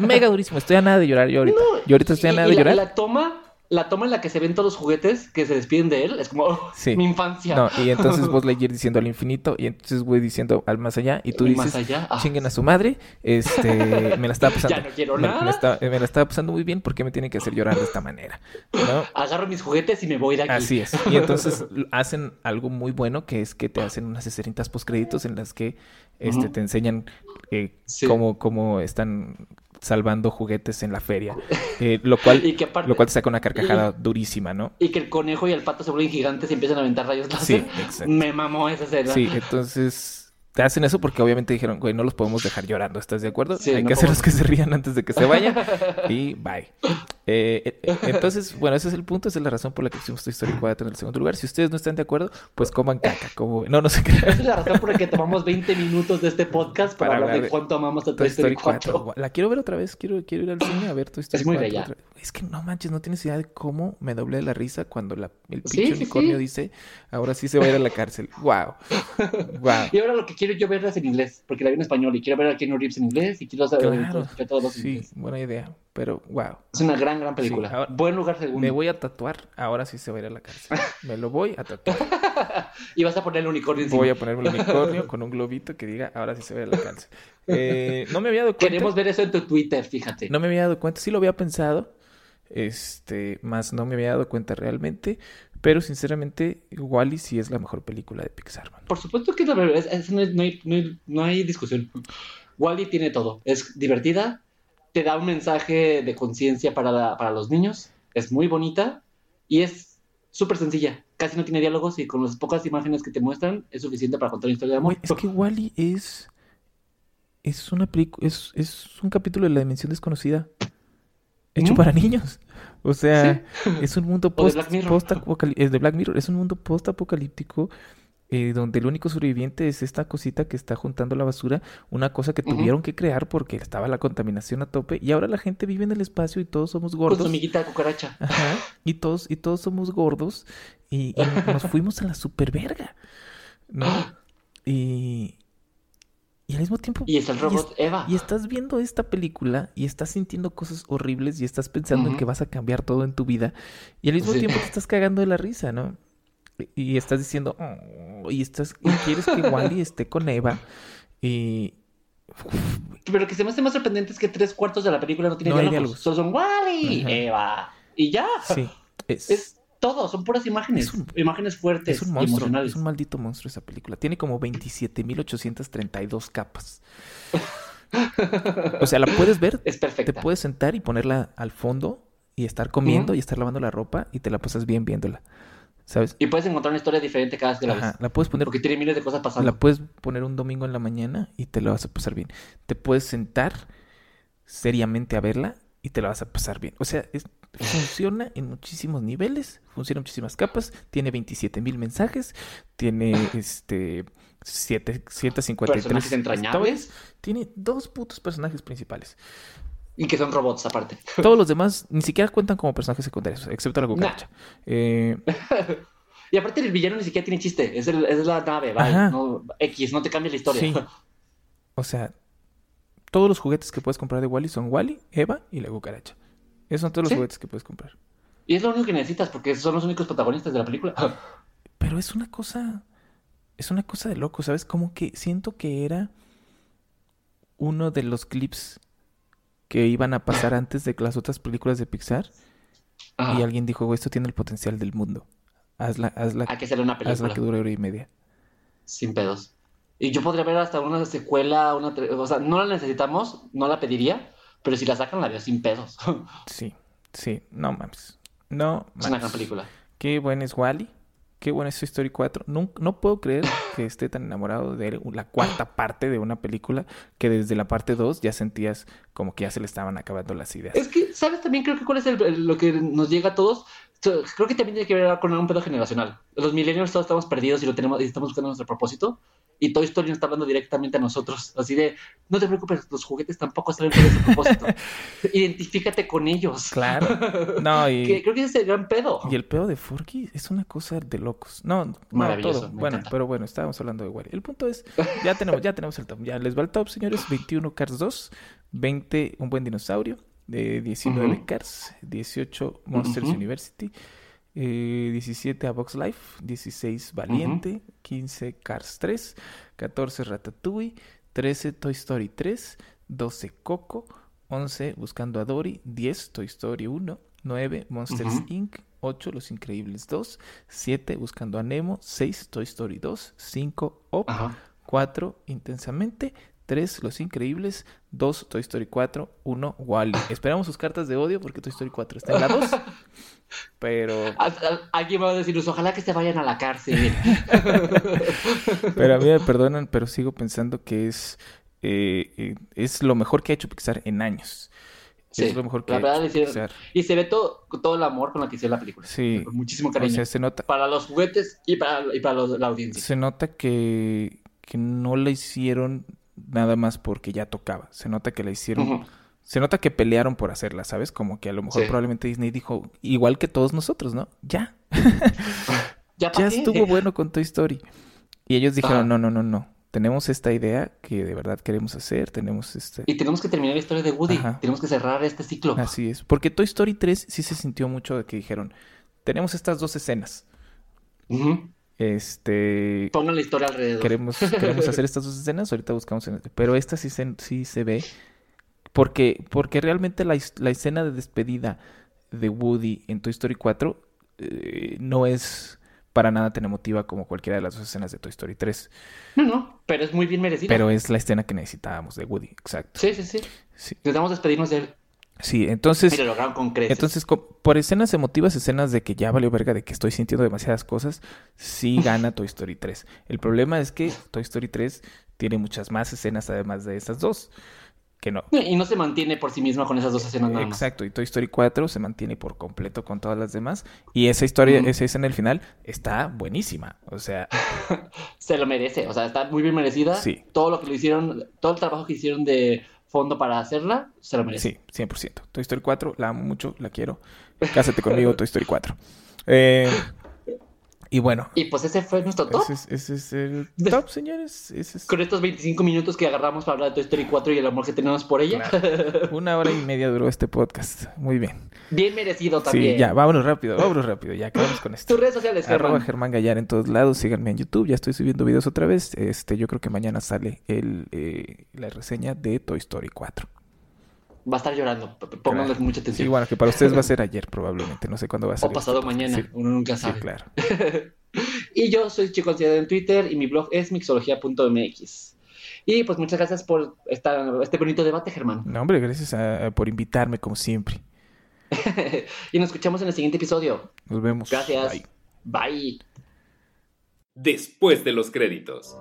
mega durísimo. Estoy a nada de llorar yo ahorita. yo ahorita estoy a nada y de la- llorar. La, toma, la toma en la que se ven todos los juguetes que se despiden de él es como oh, Sí. mi infancia. No, y entonces vos Lightyear diciendo al infinito, y entonces güey diciendo al más allá, y tú dices, más allá, ah. chinguen a su madre, este, me la estaba pasando, Ya no quiero me, nada. me está- me la estaba pasando muy bien, ¿por qué me tienen que hacer llorar de esta manera? ¿No? Agarro mis juguetes y me voy de aquí. Así es. Y entonces hacen algo muy bueno, que es que te hacen unas escenitas postcréditos en las que este, te enseñan eh, Sí. cómo, cómo están salvando juguetes en la feria, eh, lo cual Y que aparte- lo cual te saca una carcajada durísima, ¿no? Y que el conejo y el pato se vuelven gigantes y empiezan a aventar rayos Sí, láser. exacto. Me mamó esa escena. Sí, entonces te hacen eso porque obviamente dijeron, güey, no los podemos dejar llorando, ¿estás de acuerdo? Sí, Hay no que hacerlos que se rían antes de que se vayan y bye. Eh, eh, entonces, bueno, ese es el punto, esa es la razón por la que pusimos Toy Story 4 en el segundo lugar. Si ustedes no están de acuerdo, pues coman caca, como. No, no se Esa crean. es la razón por la que tomamos 20 minutos de este podcast para, Para hablar de de cuánto amamos a Toy Story Story 4. 4. La quiero ver otra vez, quiero, quiero ir al cine a ver Toy Story Es muy 4 bella. otra. Es que no manches, no tienes idea de cómo me doblé la risa cuando la, el pinche sí, unicornio sí. dice, ahora sí se va a ir a la cárcel. Wow. Wow. Y ahora lo que quiero yo ver es en inglés, porque la vi en español y quiero ver a Keanu Reeves en inglés y quiero saber Claro. escuchar todos los en Sí, inglés. buena idea. Pero wow. Es una gran, gran película. Sí, ahora- Buen lugar segundo. Me voy a tatuar, ahora sí se va a ir a la cárcel. Me lo voy a tatuar. Y vas a poner el unicornio encima. Voy a ponerme el unicornio con un globito que diga, ahora sí se va a ir a la cárcel. Eh, no me había dado cuenta. Queremos ver eso en tu Twitter, fíjate. No me había dado cuenta, sí lo había pensado, este, más no me había dado cuenta realmente, pero sinceramente, Wally sí es la mejor película de Pixar, man. Por supuesto que es la verdad, es- es- no, hay, no hay- no hay- discusión. Wally tiene todo. Es divertida, te da un mensaje de conciencia para, la- para los niños, es muy bonita y es súper sencilla. Casi no tiene diálogos y con las pocas imágenes que te muestran es suficiente para contar una historia de amor. Es que Wally es es una película, es, es un capítulo de la dimensión desconocida hecho Ujú. para niños. O sea, es un mundo post, post-apocalí- es de Black Mirror, es un mundo post-apocalíptico eh, donde el único sobreviviente es esta cosita que está juntando la basura, una cosa que tuvieron que crear porque estaba la contaminación a tope y ahora la gente vive en el espacio y todos somos Con gordos. su amiguita de cucaracha. Ajá, y todos, y todos somos gordos y, y nos fuimos a la superverga, ¿no? Y, y al mismo tiempo... Y es el robot y, Eva. y estás viendo esta película y estás sintiendo cosas horribles y estás pensando en que vas a cambiar todo en tu vida y al mismo Sí. tiempo te estás cagando de la risa, ¿no? Y, y estás diciendo, "Oh", y estás, y quieres que Wally esté con Eva y... Pero lo que se me hace más sorprendente es que tres cuartos de la película no tiene No diálogos. Solo son Wally. Eva. Y ya. Sí, es... Es todo, son puras imágenes. Un- imágenes fuertes Es un monstruo, emocionales. es un maldito monstruo esa película. Tiene como 27.832 capas. O sea, la puedes ver, Es te perfecta. puedes sentar y ponerla al fondo y estar comiendo y estar lavando la ropa y te la pasas bien viéndola. ¿Sabes? Y puedes encontrar una historia diferente cada vez que la Ajá, ves. la puedes poner Porque tiene miles de cosas pasando. la puedes poner un domingo en la mañana y te la vas a pasar bien. Te puedes sentar seriamente a verla y te la vas a pasar bien. O sea, es, funciona en muchísimos niveles, funciona en muchísimas capas, tiene 27 mil mensajes, tiene este 7, 153 Personajes entrañables. tiene dos putos personajes principales. Y que son robots aparte. Todos los demás ni siquiera cuentan como personajes secundarios, excepto la cucaracha. Eh, Y aparte el villano ni siquiera tiene chiste. Es, el- es la nave. No, X, no te cambia la historia. Sí. O sea, todos los juguetes que puedes comprar de Wally son Wally, Eva y la cucaracha. Esos son todos los juguetes que puedes comprar. Y es lo único que necesitas porque son los únicos protagonistas de la película. Pero es una cosa. Es una cosa de loco, ¿sabes? Como que siento que era uno de los clips que iban a pasar antes de las otras películas de Pixar. Ajá. Y alguien dijo, "Güey, esto tiene el potencial del mundo. Hazla, hazla, Hay que hacerle una hazla película que dure hora y media. sin pedos. Y yo podría ver hasta una secuela, una... O sea, no la necesitamos, no la pediría, pero si la sacan la veo sin pedos. Sí, sí, no mames. No es una gran mames. película. Qué buen es Wally. Qué buena es Toy Story 4. No, no puedo creer que esté tan enamorado de la cuarta parte de una película que desde la parte 2 ya sentías como que ya se le estaban acabando las ideas. Es que, ¿sabes también creo que cuál es el- lo que nos llega a todos? So, Creo que también tiene que ver con un pedo generacional. Los millennials todos estamos perdidos y lo tenemos y estamos buscando nuestro propósito. Y Toy Story nos está hablando directamente a nosotros. Así de, no te preocupes, los juguetes tampoco saben cuál es su propósito. Identifícate con ellos. Claro. No, Que y, creo que ese es el gran pedo. y el pedo de Forky es una cosa de locos. No, no Maravilloso, todo. Bueno, encanta. pero bueno, estábamos hablando de Wally. El punto es, ya tenemos, ya tenemos el top. Ya les va el top, señores. 21 Cars 2, 20 Un Buen Dinosaurio, de 19 Ujú. Cars, 18 Monsters Ujú. University, eh, 17 A Box Life, 16 Valiente, 15 Cars 3, 14 Ratatouille, 13 Toy Story 3, 12 Coco, 11 Buscando a Dory, 10 Toy Story 1, 9 Monsters. Inc., 8 Los Increíbles 2, 7 Buscando a Nemo, 6 Toy Story 2, 5 Up, Ajá. 4 Intensamente, 3 Los Increíbles, 2 Toy Story 4, 1 Wally. Esperamos sus cartas de odio porque Toy Story 4 está en la 2. Pero, Alguien va a decirnos, ojalá que se vayan a la cárcel. pero a mí me perdonan, pero sigo pensando que es, eh, eh, es lo mejor que ha hecho Pixar en años. Sí, es lo mejor que la ha verdad hecho hicieron- Pixar. Y se ve todo, todo el amor con lo que hicieron la película. Sí. Con muchísimo O cariño. sea, se nota, para los juguetes y para, y para los- la audiencia. se nota que, que no la hicieron nada más porque ya tocaba. Se nota que la hicieron. Se nota que pelearon por hacerla, ¿sabes? Como que a lo mejor Sí. probablemente Disney dijo, igual que todos nosotros, ¿no? Ya, Ya, ya estuvo bueno con Toy Story. Y ellos dijeron, Ajá. no, no, no, no. Tenemos esta idea que de verdad queremos hacer, tenemos este... Y tenemos que terminar la historia de Woody. Ajá. Tenemos que cerrar este ciclo. Así es. Porque Toy Story 3 sí se sintió mucho de que dijeron, tenemos estas dos escenas. Ujú. Este... Pongan la historia alrededor. Queremos, queremos hacer estas dos escenas, ahorita buscamos en Pero esta sí se, sí se ve. Porque, porque realmente la, la escena de despedida de Woody en Toy Story 4 eh, no es para nada tan emotiva como cualquiera de las dos escenas de Toy Story 3. No, no, pero es muy bien merecido. Pero es la escena que necesitábamos de Woody, exacto. Sí, sí, sí. Sí, Necesitamos despedirnos de él. Sí, entonces... Lo lograron con creces. Entonces, por escenas emotivas, escenas de que ya valió verga, de que estoy sintiendo demasiadas cosas, sí gana Toy Story 3. El problema es que Toy Story 3 tiene muchas más escenas además de esas dos. Que no. Y no se mantiene por sí misma con esas dos escenas nada más. Exacto, y Toy Story 4 se mantiene por completo con todas las demás. Y esa historia, esa escena al final está buenísima. O sea, Se lo merece. O sea, está muy bien merecida. Sí. Todo lo que lo hicieron, todo el trabajo que hicieron de fondo para hacerla, se lo merece. sí, 100%. Toy Story 4, la amo mucho, la quiero. Cásate conmigo, Toy Story 4. Eh, y bueno, Y pues ese fue nuestro top. ese es, ese es el top, señores. Ese es... Con estos 25 minutos que agarramos para hablar de Toy Story 4 y el amor que tenemos por ella. Una hora y media duró este podcast. Muy bien. bien merecido también. Sí, ya, vámonos rápido, vámonos rápido. Ya acabamos con esto. Tus redes sociales, Arroba Germán. Germán Gallar en todos lados. Síganme en YouTube. Ya estoy subiendo videos otra vez. Este, yo creo que mañana sale el, eh, la reseña de Toy Story 4. Va a estar llorando. p- p- Pónganle Claro. mucha Sí, atención. bueno, que para ustedes va a ser ayer probablemente. No sé cuándo va a o ser. pasado mañana. Sí, Uno nunca sí, sabe. claro. Y yo soy Chico Ansiedad en Twitter y mi blog es mixología.mx. Y pues muchas gracias por esta, este bonito debate, Germán. No, hombre, gracias a- a- por invitarme como siempre. y nos escuchamos en el siguiente episodio. Nos vemos. Gracias. Bye. Bye. Después de los créditos.